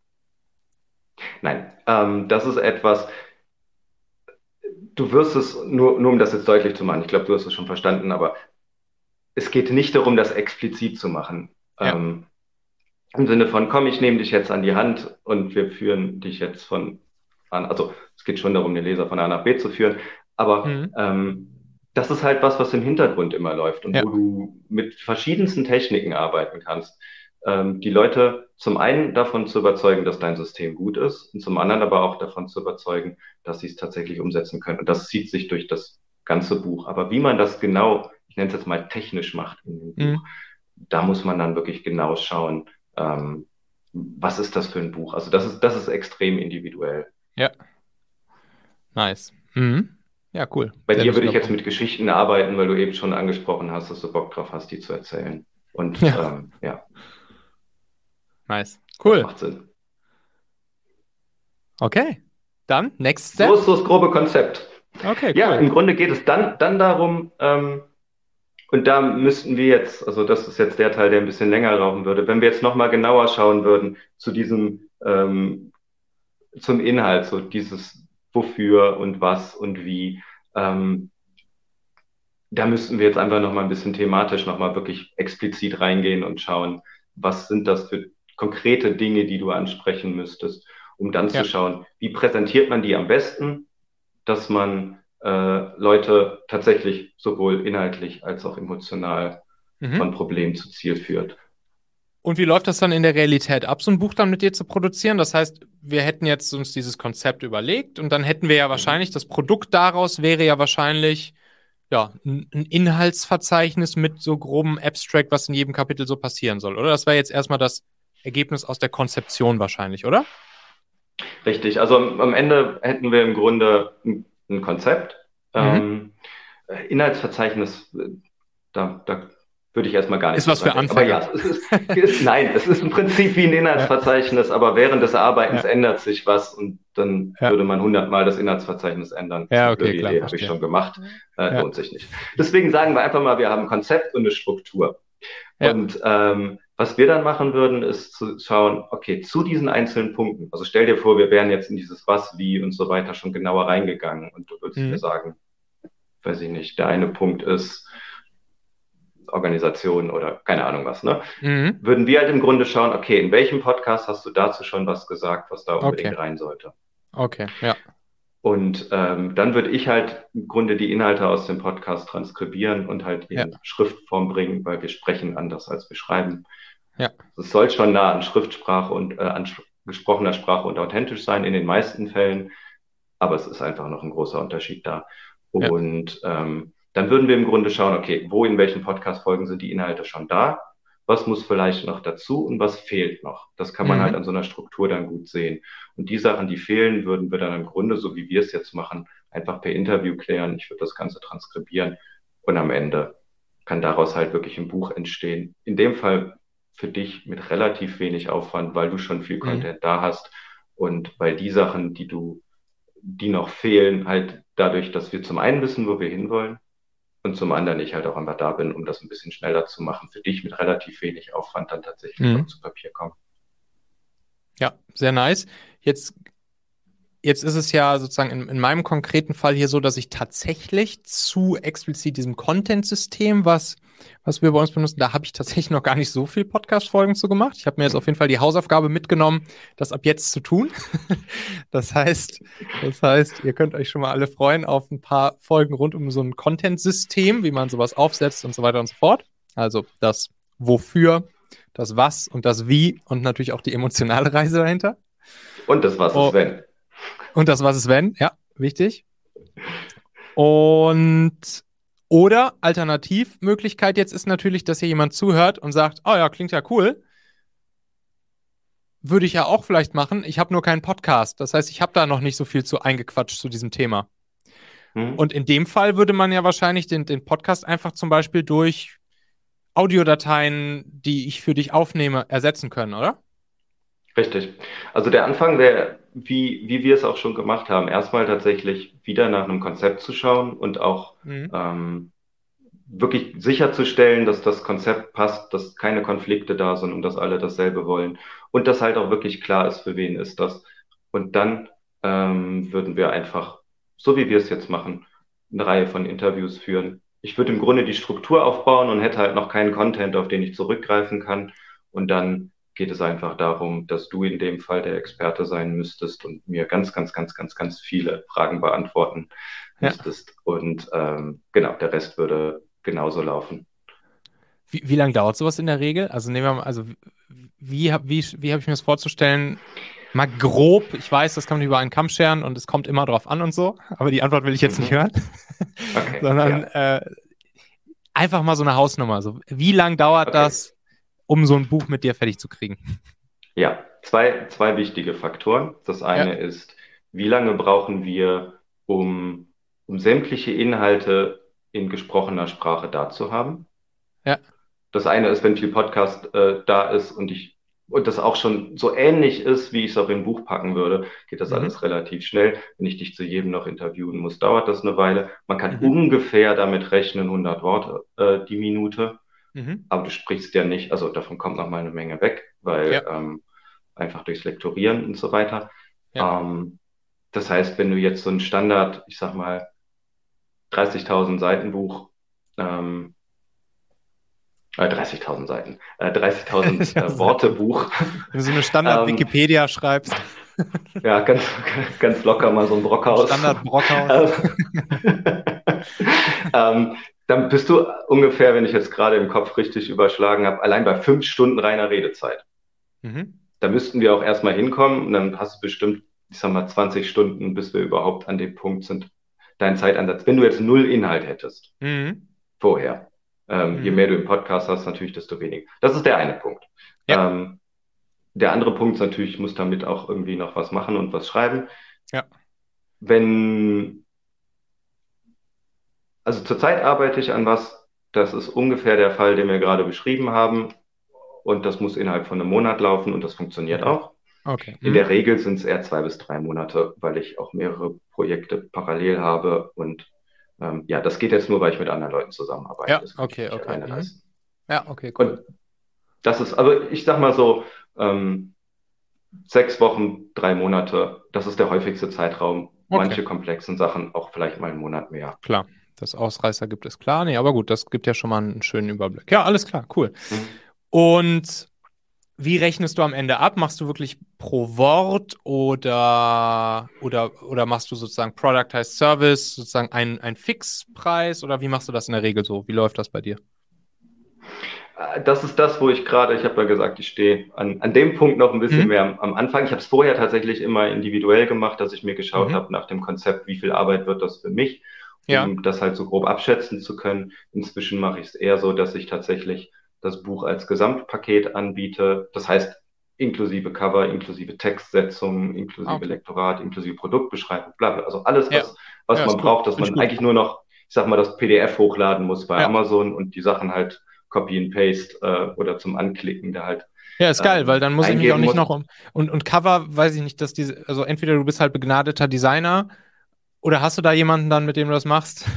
S2: Nein, ähm, das ist etwas, du wirst es, nur, nur um das jetzt deutlich zu machen, ich glaube, du hast es schon verstanden, aber es geht nicht darum, das explizit zu machen. Ja. Ähm, Im Sinne von, komm, ich nehme dich jetzt an die Hand und wir führen dich jetzt von an, also es geht schon darum, den Leser von A nach B zu führen, aber mhm. ähm, das ist halt was, was im Hintergrund immer läuft und ja. wo du mit verschiedensten Techniken arbeiten kannst. Ähm, die Leute zum einen davon zu überzeugen, dass dein System gut ist und zum anderen aber auch davon zu überzeugen, dass sie es tatsächlich umsetzen können. Und das zieht sich durch das ganze Buch. Aber wie man das genau, ich nenne es jetzt mal technisch macht in dem mhm. Da muss man dann wirklich genau schauen, ähm, was ist das für ein Buch. Also das ist, das ist extrem individuell.
S1: Ja. Nice. Mhm. Ja, cool.
S2: Bei Sehr dir würde ich jetzt mit Geschichten arbeiten, weil du eben schon angesprochen hast, dass du Bock drauf hast, die zu erzählen. Und ja. Ähm, ja.
S1: Nice. Cool.
S2: Das macht Sinn.
S1: Okay. Dann, next step.
S2: So ist das grobe Konzept. Okay, cool. Ja, im Grunde geht es dann, dann darum, ähm, und da müssten wir jetzt, also das ist jetzt der Teil, der ein bisschen länger rauchen würde, wenn wir jetzt nochmal genauer schauen würden zu diesem, ähm, zum Inhalt, so dieses wofür und was und wie, ähm, da müssten wir jetzt einfach nochmal ein bisschen thematisch nochmal wirklich explizit reingehen und schauen, was sind das für konkrete Dinge, die du ansprechen müsstest, um dann ja. zu schauen, wie präsentiert man die am besten, dass man Leute tatsächlich sowohl inhaltlich als auch emotional mhm. von Problem zu Ziel führt.
S1: Und wie läuft das dann in der Realität ab, so ein Buch dann mit dir zu produzieren? Das heißt, wir hätten jetzt uns dieses Konzept überlegt und dann hätten wir ja mhm. wahrscheinlich, das Produkt daraus wäre ja wahrscheinlich ja, ein Inhaltsverzeichnis mit so grobem Abstract, was in jedem Kapitel so passieren soll, oder? Das wäre jetzt erstmal das Ergebnis aus der Konzeption wahrscheinlich, oder?
S2: Richtig, also am Ende hätten wir im Grunde ein, ein Konzept. Mhm. Ähm, Inhaltsverzeichnis, da, da würde ich erstmal gar nicht.
S1: Ist was für Anfänger.
S2: Aber ja, es ist, ist, nein, es ist im Prinzip wie ein Inhaltsverzeichnis, ja. aber während des Arbeitens ja. ändert sich was und dann ja. würde man hundertmal das Inhaltsverzeichnis ändern.
S1: Ja, okay, die klar.
S2: Idee habe ich schon gemacht. Äh, lohnt sich nicht. Deswegen sagen wir einfach mal, wir haben ein Konzept und eine Struktur. Und ähm, was wir dann machen würden, ist zu schauen, okay, zu diesen einzelnen Punkten, also stell dir vor, wir wären jetzt in dieses Was, Wie und so weiter schon genauer reingegangen und du würdest mhm. mir sagen, weiß ich nicht, der eine Punkt ist, Organisation oder keine Ahnung was, ne? Mhm. Würden wir halt im Grunde schauen, okay, in welchem Podcast hast du dazu schon was gesagt, was da unbedingt okay. rein sollte?
S1: Okay, ja.
S2: Und ähm, dann würde ich halt im Grunde die Inhalte aus dem Podcast transkribieren und halt in ja. Schriftform bringen, weil wir sprechen anders als wir schreiben. Ja. Es soll schon nah an Schriftsprache und äh, an gesprochener Sprache und authentisch sein in den meisten Fällen, aber es ist einfach noch ein großer Unterschied da. Und ja. ähm, dann würden wir im Grunde schauen, okay, wo in welchen Podcast-Folgen sind die Inhalte schon da? Was muss vielleicht noch dazu und was fehlt noch? Das kann man mhm. halt an so einer Struktur dann gut sehen. Und die Sachen, die fehlen, würden wir dann im Grunde, so wie wir es jetzt machen, einfach per Interview klären. Ich würde das Ganze transkribieren und am Ende kann daraus halt wirklich ein Buch entstehen. In dem Fall für dich mit relativ wenig Aufwand, weil du schon viel mhm. Content mhm. da hast und weil die Sachen, die du, die noch fehlen, halt dadurch, dass wir zum einen wissen, wo wir hinwollen, und zum anderen ich halt auch einfach da bin, um das ein bisschen schneller zu machen, für dich mit relativ wenig Aufwand dann tatsächlich mhm. zu Papier kommen.
S1: Ja, sehr nice. Jetzt, jetzt ist es ja sozusagen in, in meinem konkreten Fall hier so, dass ich tatsächlich zu explizit diesem Content-System, was was wir bei uns benutzen. Da habe ich tatsächlich noch gar nicht so viel Podcast-Folgen zu gemacht. Ich habe mir jetzt auf jeden Fall die Hausaufgabe mitgenommen, das ab jetzt zu tun. das heißt, das heißt, ihr könnt euch schon mal alle freuen auf ein paar Folgen rund um so ein Content-System, wie man sowas aufsetzt und so weiter und so fort. Also das Wofür, das Was und das Wie und natürlich auch die emotionale Reise dahinter.
S2: Und das Was oh. ist wenn.
S1: Und das Was ist wenn, ja, wichtig. Und oder Alternativmöglichkeit jetzt ist natürlich, dass hier jemand zuhört und sagt, oh ja, klingt ja cool. Würde ich ja auch vielleicht machen. Ich habe nur keinen Podcast. Das heißt, ich habe da noch nicht so viel zu eingequatscht zu diesem Thema. Mhm. Und in dem Fall würde man ja wahrscheinlich den, den Podcast einfach zum Beispiel durch Audiodateien, die ich für dich aufnehme, ersetzen können, oder?
S2: Richtig. Also der Anfang wäre, wie, wie wir es auch schon gemacht haben, erstmal tatsächlich wieder nach einem Konzept zu schauen und auch mhm. ähm, wirklich sicherzustellen, dass das Konzept passt, dass keine Konflikte da sind und dass alle dasselbe wollen und dass halt auch wirklich klar ist, für wen ist das. Und dann ähm, würden wir einfach, so wie wir es jetzt machen, eine Reihe von Interviews führen. Ich würde im Grunde die Struktur aufbauen und hätte halt noch keinen Content, auf den ich zurückgreifen kann. Und dann geht es einfach darum, dass du in dem Fall der Experte sein müsstest und mir ganz, ganz, ganz, ganz, ganz viele Fragen beantworten ja. müsstest. Und ähm, genau, der Rest würde genauso laufen.
S1: Wie, wie lange dauert sowas in der Regel? Also nehmen wir mal, also wie, wie, wie habe ich mir das vorzustellen? Mal grob, ich weiß, das kann man über einen Kamm scheren und es kommt immer drauf an und so, aber die Antwort will ich jetzt mhm. nicht hören. Okay, Sondern ja. äh, einfach mal so eine Hausnummer. So, wie lange dauert okay. das, um so ein Buch mit dir fertig zu kriegen?
S2: Ja, zwei, zwei wichtige Faktoren. Das eine ja. ist, wie lange brauchen wir, um, um sämtliche Inhalte in gesprochener Sprache da zu haben? Ja. Das eine ist, wenn viel Podcast äh, da ist und ich und das auch schon so ähnlich ist, wie ich es auch in ein Buch packen würde, geht das mhm. alles relativ schnell. Wenn ich dich zu jedem noch interviewen muss, dauert das eine Weile. Man kann mhm. ungefähr damit rechnen, 100 Worte äh, die Minute. Mhm. Aber du sprichst ja nicht, also davon kommt noch mal eine Menge weg, weil ja. ähm, einfach durchs Lektorieren und so weiter. Ja. Ähm, das heißt, wenn du jetzt so ein Standard, ich sag mal, 30.000 Seiten Buch, ähm, äh, 30.000 Seiten, äh, 30.000 äh, Worte Buch.
S1: Wenn du so eine Standard-Wikipedia ähm, schreibst.
S2: Ja, ganz, ganz locker mal so ein Brockhaus.
S1: Standard Brockhaus.
S2: ähm, dann bist du ungefähr, wenn ich jetzt gerade im Kopf richtig überschlagen habe, allein bei fünf Stunden reiner Redezeit. Mhm. Da müssten wir auch erstmal hinkommen und dann hast du bestimmt, ich sag mal, 20 Stunden, bis wir überhaupt an dem Punkt sind, dein Zeitansatz, wenn du jetzt null Inhalt hättest, mhm. vorher, ähm, mhm. je mehr du im Podcast hast, natürlich, desto weniger. Das ist der eine Punkt. Ja. Ähm, der andere Punkt ist natürlich, ich muss damit auch irgendwie noch was machen und was schreiben.
S1: Ja.
S2: Wenn, also zurzeit arbeite ich an was, das ist ungefähr der Fall, den wir gerade beschrieben haben. Und das muss innerhalb von einem Monat laufen und das funktioniert okay. auch.
S1: Okay.
S2: In mhm. der Regel sind es eher zwei bis drei Monate, weil ich auch mehrere Projekte parallel habe. Und ähm, ja, das geht jetzt nur, weil ich mit anderen Leuten zusammenarbeite.
S1: Ja, okay, okay. Mhm. Ja, okay,
S2: cool. Und das ist, also ich sag mal so, ähm, sechs Wochen, drei Monate, das ist der häufigste Zeitraum. Okay. Manche komplexen Sachen auch vielleicht mal einen Monat mehr.
S1: Klar, das Ausreißer gibt es klar. Nee, aber gut, das gibt ja schon mal einen schönen Überblick. Ja, alles klar, cool. Mhm. Und wie rechnest du am Ende ab? Machst du wirklich pro Wort oder, oder, oder machst du sozusagen Productized Service, sozusagen einen, einen Fixpreis oder wie machst du das in der Regel so? Wie läuft das bei dir?
S2: Äh, das ist das, wo ich gerade, ich habe ja gesagt, ich stehe an, an dem Punkt noch ein bisschen mhm. mehr am, am, Anfang. Ich habe es vorher tatsächlich immer individuell gemacht, dass ich mir geschaut mhm. habe nach dem Konzept, wie viel Arbeit wird das für mich, um ja. das halt so grob abschätzen zu können. Inzwischen mache ich es eher so, dass ich tatsächlich das Buch als Gesamtpaket anbiete. Das heißt, inklusive Cover, inklusive Textsetzung, inklusive okay. Lektorat, inklusive Produktbeschreibung, bla, bla. Also alles, ja. was, was ja, man braucht, dass man eigentlich nur noch, ich sag mal, das PDF hochladen muss bei. Amazon und die Sachen halt Copy and Paste äh, oder zum Anklicken da halt.
S1: Ja, ist geil, ähm, weil dann muss ich mich auch nicht muss. noch um. Und, und Cover, weiß ich nicht, dass diese, also entweder du bist halt begnadeter Designer oder hast du da jemanden dann, mit dem du das machst?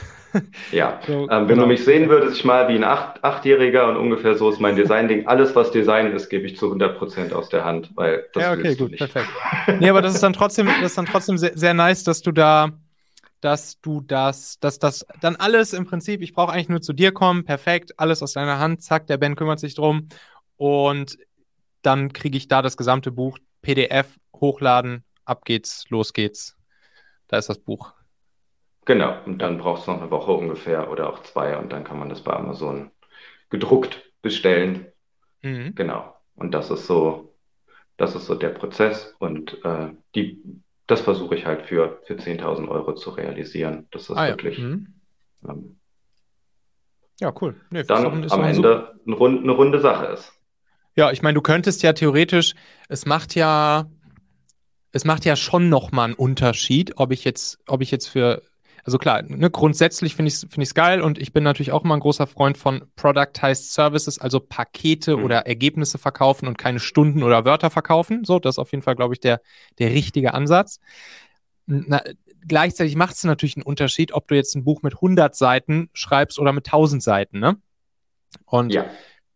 S2: Ja, so, ähm, wenn genau. du mich sehen würdest, ich mal wie ein Acht, Achtjähriger und ungefähr so ist mein Design-Ding. Alles, was Design ist, gebe ich zu 100 Prozent aus der Hand, weil
S1: das Ja, okay, gut, perfekt. nee, aber das ist dann trotzdem, das ist dann trotzdem sehr, sehr nice, dass du da, dass du das, dass das dann alles im Prinzip, ich brauche eigentlich nur zu dir kommen, perfekt, alles aus deiner Hand, zack, der Ben kümmert sich drum und dann kriege ich da das gesamte Buch, PDF, hochladen, ab geht's, los geht's. Da ist das Buch.
S2: Genau, und dann brauchst du noch eine Woche ungefähr oder auch zwei und dann kann man das bei Amazon gedruckt bestellen. Mhm. Genau. Und das ist so, das ist so der Prozess und äh, die, das versuche ich halt für, für 10.000 Euro zu realisieren. Das ist ah, wirklich. Ja. Mhm. Ähm,
S1: ja, cool.
S2: Nee, dann am Ende so... eine, runde, eine runde Sache ist.
S1: Ja, ich meine, du könntest ja theoretisch, es macht ja, es macht ja schon nochmal einen Unterschied, ob ich jetzt, ob ich jetzt für also klar, ne, grundsätzlich finde ich es find geil und ich bin natürlich auch immer ein großer Freund von Productized Services, also Pakete mhm. oder Ergebnisse verkaufen und keine Stunden oder Wörter verkaufen. So, das ist auf jeden Fall, glaube ich, der, der richtige Ansatz. Na, gleichzeitig macht es natürlich einen Unterschied, ob du jetzt ein Buch mit 100 Seiten schreibst oder mit 1000 Seiten, ne? Und ja.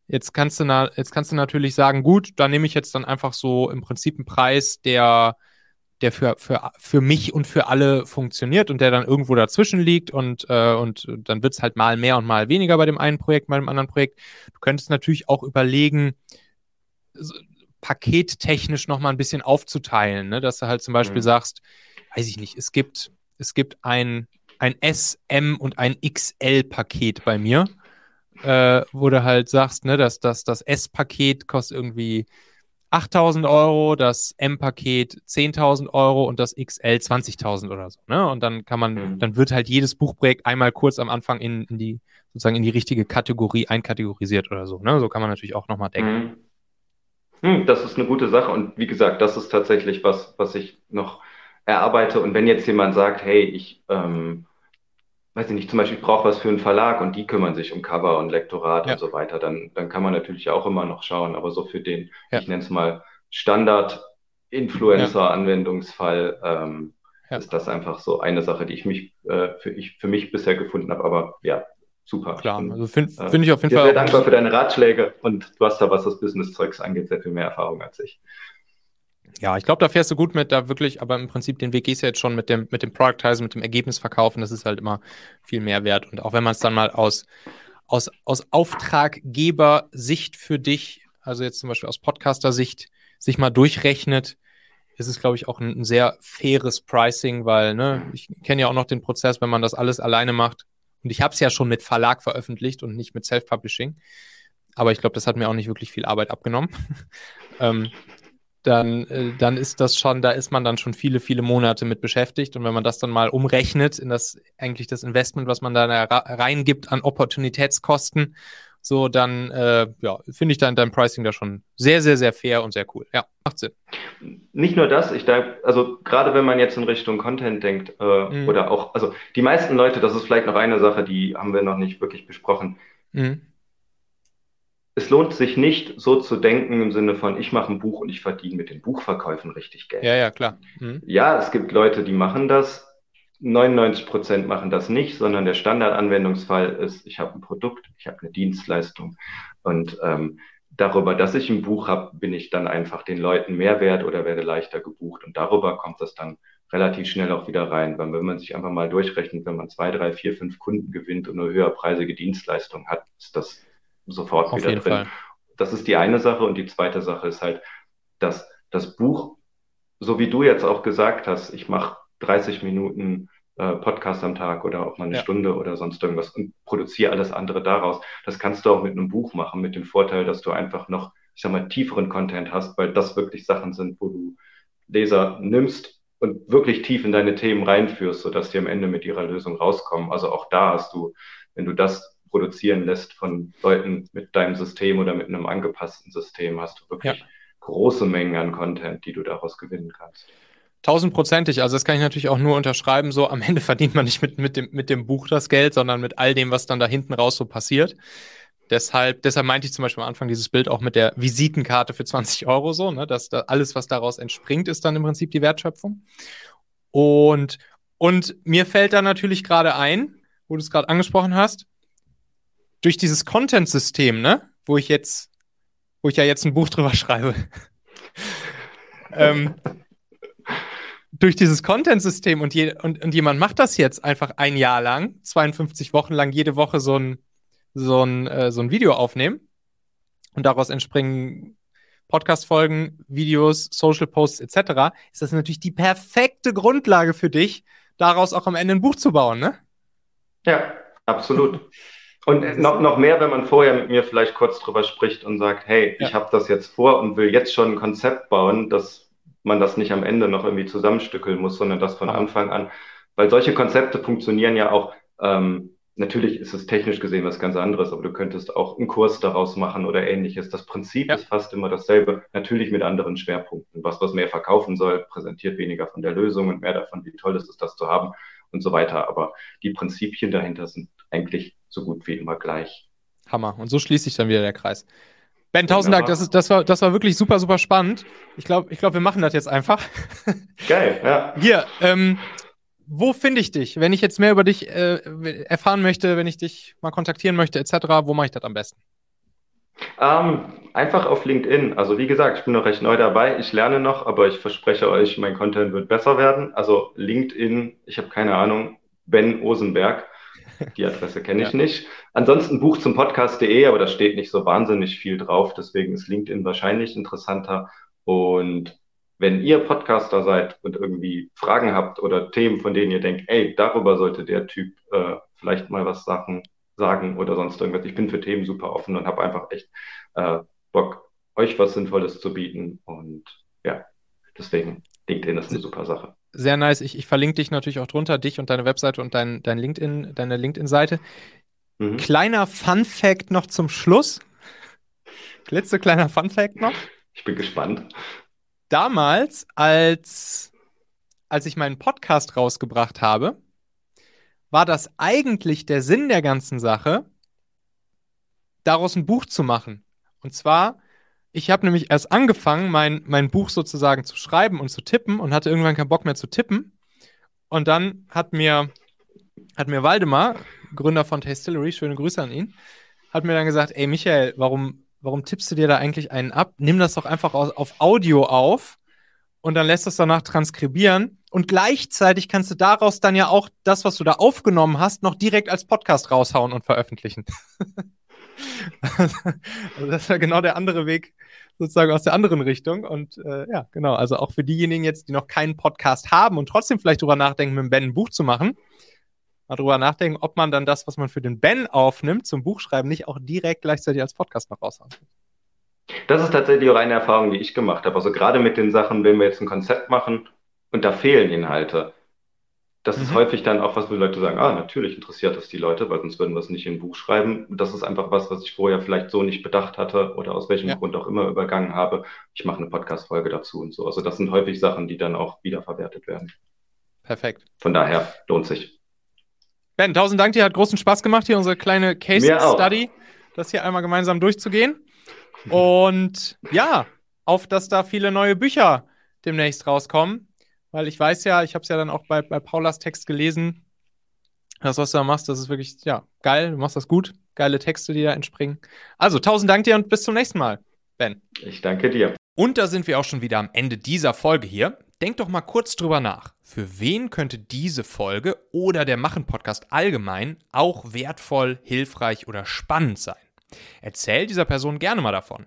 S1: jetzt kannst du na, jetzt kannst du natürlich sagen, gut, da nehme ich jetzt dann einfach so im Prinzip einen Preis, der der für, für, für mich und für alle funktioniert und der dann irgendwo dazwischen liegt und, äh, und dann wird es halt mal mehr und mal weniger bei dem einen Projekt, bei dem anderen Projekt. Du könntest natürlich auch überlegen, so, pakettechnisch nochmal ein bisschen aufzuteilen, ne? dass du halt zum Beispiel mhm. sagst, weiß ich nicht, es gibt, es gibt ein, ein S, M und ein XL-Paket bei mir, äh, wo du halt sagst, ne, dass, dass das S-Paket kostet irgendwie 8000 Euro, das M-Paket 10.000 Euro und das XL 20.000 oder so. Ne? Und dann kann man, mhm. dann wird halt jedes Buchprojekt einmal kurz am Anfang in, in die, sozusagen in die richtige Kategorie einkategorisiert oder so. Ne? So kann man natürlich auch nochmal denken.
S2: Mhm. Hm, das ist eine gute Sache und wie gesagt, das ist tatsächlich was, was ich noch erarbeite. Und wenn jetzt jemand sagt, hey, ich ähm, weiß ich nicht, zum Beispiel, ich brauche was für einen Verlag und die kümmern sich um Cover und Lektorat ja. und so weiter, dann, dann kann man natürlich auch immer noch schauen. Aber so für den, ja. ich nenne es mal Standard-Influencer-Anwendungsfall, ähm, ist das einfach so eine Sache, die ich mich äh, für, ich, für mich bisher gefunden habe. Aber ja, super.
S1: Klar, ich bin, also finde äh, find ich auf jeden Fall.
S2: Sehr dankbar für deine Ratschläge und du hast da, was das Business-Zeugs angeht, sehr viel mehr Erfahrung als ich.
S1: Ja, ich glaube, da fährst du gut mit, da wirklich, aber im Prinzip den Weg gehst du jetzt schon mit dem, mit dem Productizen, mit dem Ergebnisverkaufen, das ist halt immer viel mehr wert. Und auch wenn man es dann mal aus, aus, aus Auftraggeber-Sicht für dich, also jetzt zum Beispiel aus Podcaster-Sicht, sich mal durchrechnet, ist es, glaube ich, auch ein, ein, sehr faires Pricing, weil, ne, ich kenne ja auch noch den Prozess, wenn man das alles alleine macht. Und ich habe es ja schon mit Verlag veröffentlicht und nicht mit Self-Publishing. Aber ich glaube, das hat mir auch nicht wirklich viel Arbeit abgenommen. ähm, dann, äh, dann ist das schon, da ist man dann schon viele, viele Monate mit beschäftigt. Und wenn man das dann mal umrechnet in das eigentlich das Investment, was man da reingibt an Opportunitätskosten, so dann äh, ja, finde ich dann dein Pricing da schon sehr, sehr, sehr fair und sehr cool. Ja, macht Sinn.
S2: Nicht nur das, ich denke, also gerade wenn man jetzt in Richtung Content denkt, äh, mhm. oder auch, also die meisten Leute, das ist vielleicht noch eine Sache, die haben wir noch nicht wirklich besprochen. Mhm es lohnt sich nicht, so zu denken im Sinne von, ich mache ein Buch und ich verdiene mit den Buchverkäufen richtig Geld.
S1: Ja, ja, klar. Mhm.
S2: Ja, es gibt Leute, die machen das. 99 Prozent machen das nicht, sondern der Standardanwendungsfall ist, ich habe ein Produkt, ich habe eine Dienstleistung und ähm, darüber, dass ich ein Buch habe, bin ich dann einfach den Leuten mehr wert oder werde leichter gebucht und darüber kommt das dann relativ schnell auch wieder rein, weil wenn man sich einfach mal durchrechnet, wenn man zwei, drei, vier, fünf Kunden gewinnt und eine höherpreisige Dienstleistung hat, ist das sofort Auf wieder drin. Fall. Das ist die eine Sache und die zweite Sache ist halt, dass das Buch, so wie du jetzt auch gesagt hast, ich mache 30 Minuten äh, Podcast am Tag oder auch mal eine ja. Stunde oder sonst irgendwas und produziere alles andere daraus. Das kannst du auch mit einem Buch machen, mit dem Vorteil, dass du einfach noch, ich sag mal, tieferen Content hast, weil das wirklich Sachen sind, wo du Leser nimmst und wirklich tief in deine Themen reinführst, sodass die am Ende mit ihrer Lösung rauskommen. Also auch da hast du, wenn du das produzieren lässt von Leuten mit deinem System oder mit einem angepassten System, hast du wirklich ja. große Mengen an Content, die du daraus gewinnen kannst.
S1: Tausendprozentig, also das kann ich natürlich auch nur unterschreiben. So am Ende verdient man nicht mit, mit, dem, mit dem Buch das Geld, sondern mit all dem, was dann da hinten raus so passiert. Deshalb, deshalb meinte ich zum Beispiel am Anfang dieses Bild auch mit der Visitenkarte für 20 Euro so, ne, dass da alles, was daraus entspringt, ist dann im Prinzip die Wertschöpfung. Und, und mir fällt da natürlich gerade ein, wo du es gerade angesprochen hast, durch dieses Content-System, ne, wo ich jetzt, wo ich ja jetzt ein Buch drüber schreibe, ähm, durch dieses Content-System und, je, und, und jemand macht das jetzt einfach ein Jahr lang, 52 Wochen lang, jede Woche so ein, so ein, äh, so ein Video aufnehmen und daraus entspringen Podcast-Folgen, Videos, Social Posts etc., ist das natürlich die perfekte Grundlage für dich, daraus auch am Ende ein Buch zu bauen, ne?
S2: Ja, absolut. Und noch, noch mehr, wenn man vorher mit mir vielleicht kurz drüber spricht und sagt, hey, ja. ich habe das jetzt vor und will jetzt schon ein Konzept bauen, dass man das nicht am Ende noch irgendwie zusammenstückeln muss, sondern das von Anfang an. Weil solche Konzepte funktionieren ja auch, ähm, natürlich ist es technisch gesehen was ganz anderes, aber du könntest auch einen Kurs daraus machen oder ähnliches. Das Prinzip ja. ist fast immer dasselbe, natürlich mit anderen Schwerpunkten. Was, was mehr verkaufen soll, präsentiert weniger von der Lösung und mehr davon, wie toll es ist, das zu haben und so weiter. Aber die Prinzipien dahinter sind eigentlich so gut wie immer gleich.
S1: Hammer. Und so schließt sich dann wieder der Kreis. Ben, tausend Dank, das, ist, das, war, das war wirklich super, super spannend. Ich glaube, ich glaub, wir machen das jetzt einfach.
S2: Geil, ja.
S1: Hier, ähm, wo finde ich dich? Wenn ich jetzt mehr über dich äh, erfahren möchte, wenn ich dich mal kontaktieren möchte, etc., wo mache ich das am besten?
S2: Ähm, einfach auf LinkedIn. Also wie gesagt, ich bin noch recht neu dabei. Ich lerne noch, aber ich verspreche euch, mein Content wird besser werden. Also LinkedIn, ich habe keine Ahnung, Ben Osenberg. Die Adresse kenne ich ja. nicht. Ansonsten Buch zum Podcast.de, aber da steht nicht so wahnsinnig viel drauf. Deswegen ist LinkedIn wahrscheinlich interessanter. Und wenn ihr Podcaster seid und irgendwie Fragen habt oder Themen, von denen ihr denkt, ey, darüber sollte der Typ äh, vielleicht mal was sagen, sagen oder sonst irgendwas. Ich bin für Themen super offen und habe einfach echt äh, Bock, euch was Sinnvolles zu bieten. Und ja, deswegen LinkedIn ist eine super Sache
S1: sehr nice. Ich, ich verlinke dich natürlich auch drunter, dich und deine Webseite und dein, dein LinkedIn, deine LinkedIn-Seite. Mhm. Kleiner Fun-Fact noch zum Schluss. Klitzekleiner Fun-Fact noch.
S2: Ich bin gespannt.
S1: Damals, als, als ich meinen Podcast rausgebracht habe, war das eigentlich der Sinn der ganzen Sache, daraus ein Buch zu machen. Und zwar ich habe nämlich erst angefangen, mein, mein Buch sozusagen zu schreiben und zu tippen und hatte irgendwann keinen Bock mehr zu tippen. Und dann hat mir, hat mir Waldemar, Gründer von Tastillery, schöne Grüße an ihn, hat mir dann gesagt, ey Michael, warum, warum tippst du dir da eigentlich einen ab? Nimm das doch einfach auf Audio auf und dann lässt es danach transkribieren. Und gleichzeitig kannst du daraus dann ja auch das, was du da aufgenommen hast, noch direkt als Podcast raushauen und veröffentlichen. also das ja genau der andere Weg, sozusagen aus der anderen Richtung. Und äh, ja, genau. Also auch für diejenigen jetzt, die noch keinen Podcast haben und trotzdem vielleicht drüber nachdenken, mit dem Ben ein Buch zu machen, mal drüber nachdenken, ob man dann das, was man für den Ben aufnimmt, zum Buchschreiben, nicht auch direkt gleichzeitig als Podcast noch raushauen kann.
S2: Das ist tatsächlich auch eine Erfahrung, die ich gemacht habe. Also gerade mit den Sachen, wenn wir jetzt ein Konzept machen und da fehlen Inhalte, das ist
S1: Mhm.
S2: häufig dann auch was, wo die Leute sagen, ah, natürlich interessiert das die Leute, weil sonst würden wir es nicht in ein Buch schreiben. Das ist einfach was, was ich vorher vielleicht so nicht bedacht hatte oder aus welchem
S1: Ja.
S2: Grund auch immer übergangen habe. Ich mache eine Podcast-Folge dazu und so. Also das sind häufig Sachen, die dann auch wiederverwertet werden.
S1: Perfekt.
S2: Von daher lohnt sich.
S1: Ben, tausend Dank dir, hat großen Spaß gemacht, hier unsere kleine Case
S2: Mir auch.
S1: Study, das hier einmal gemeinsam durchzugehen. Und ja, auf dass da viele neue Bücher demnächst rauskommen. Weil ich weiß ja, ich habe es ja dann auch bei, bei Paulas Text gelesen. Das, was du da machst, das ist wirklich, ja, geil. Du machst das gut. Geile Texte, die da entspringen. Also, tausend Dank dir und bis zum nächsten Mal, Ben.
S2: Ich danke dir.
S1: Und da sind wir auch schon wieder am Ende dieser Folge hier. Denk doch mal kurz drüber nach. Für wen könnte diese Folge oder der Machen-Podcast allgemein auch wertvoll, hilfreich oder spannend sein? Erzähl dieser Person gerne mal davon.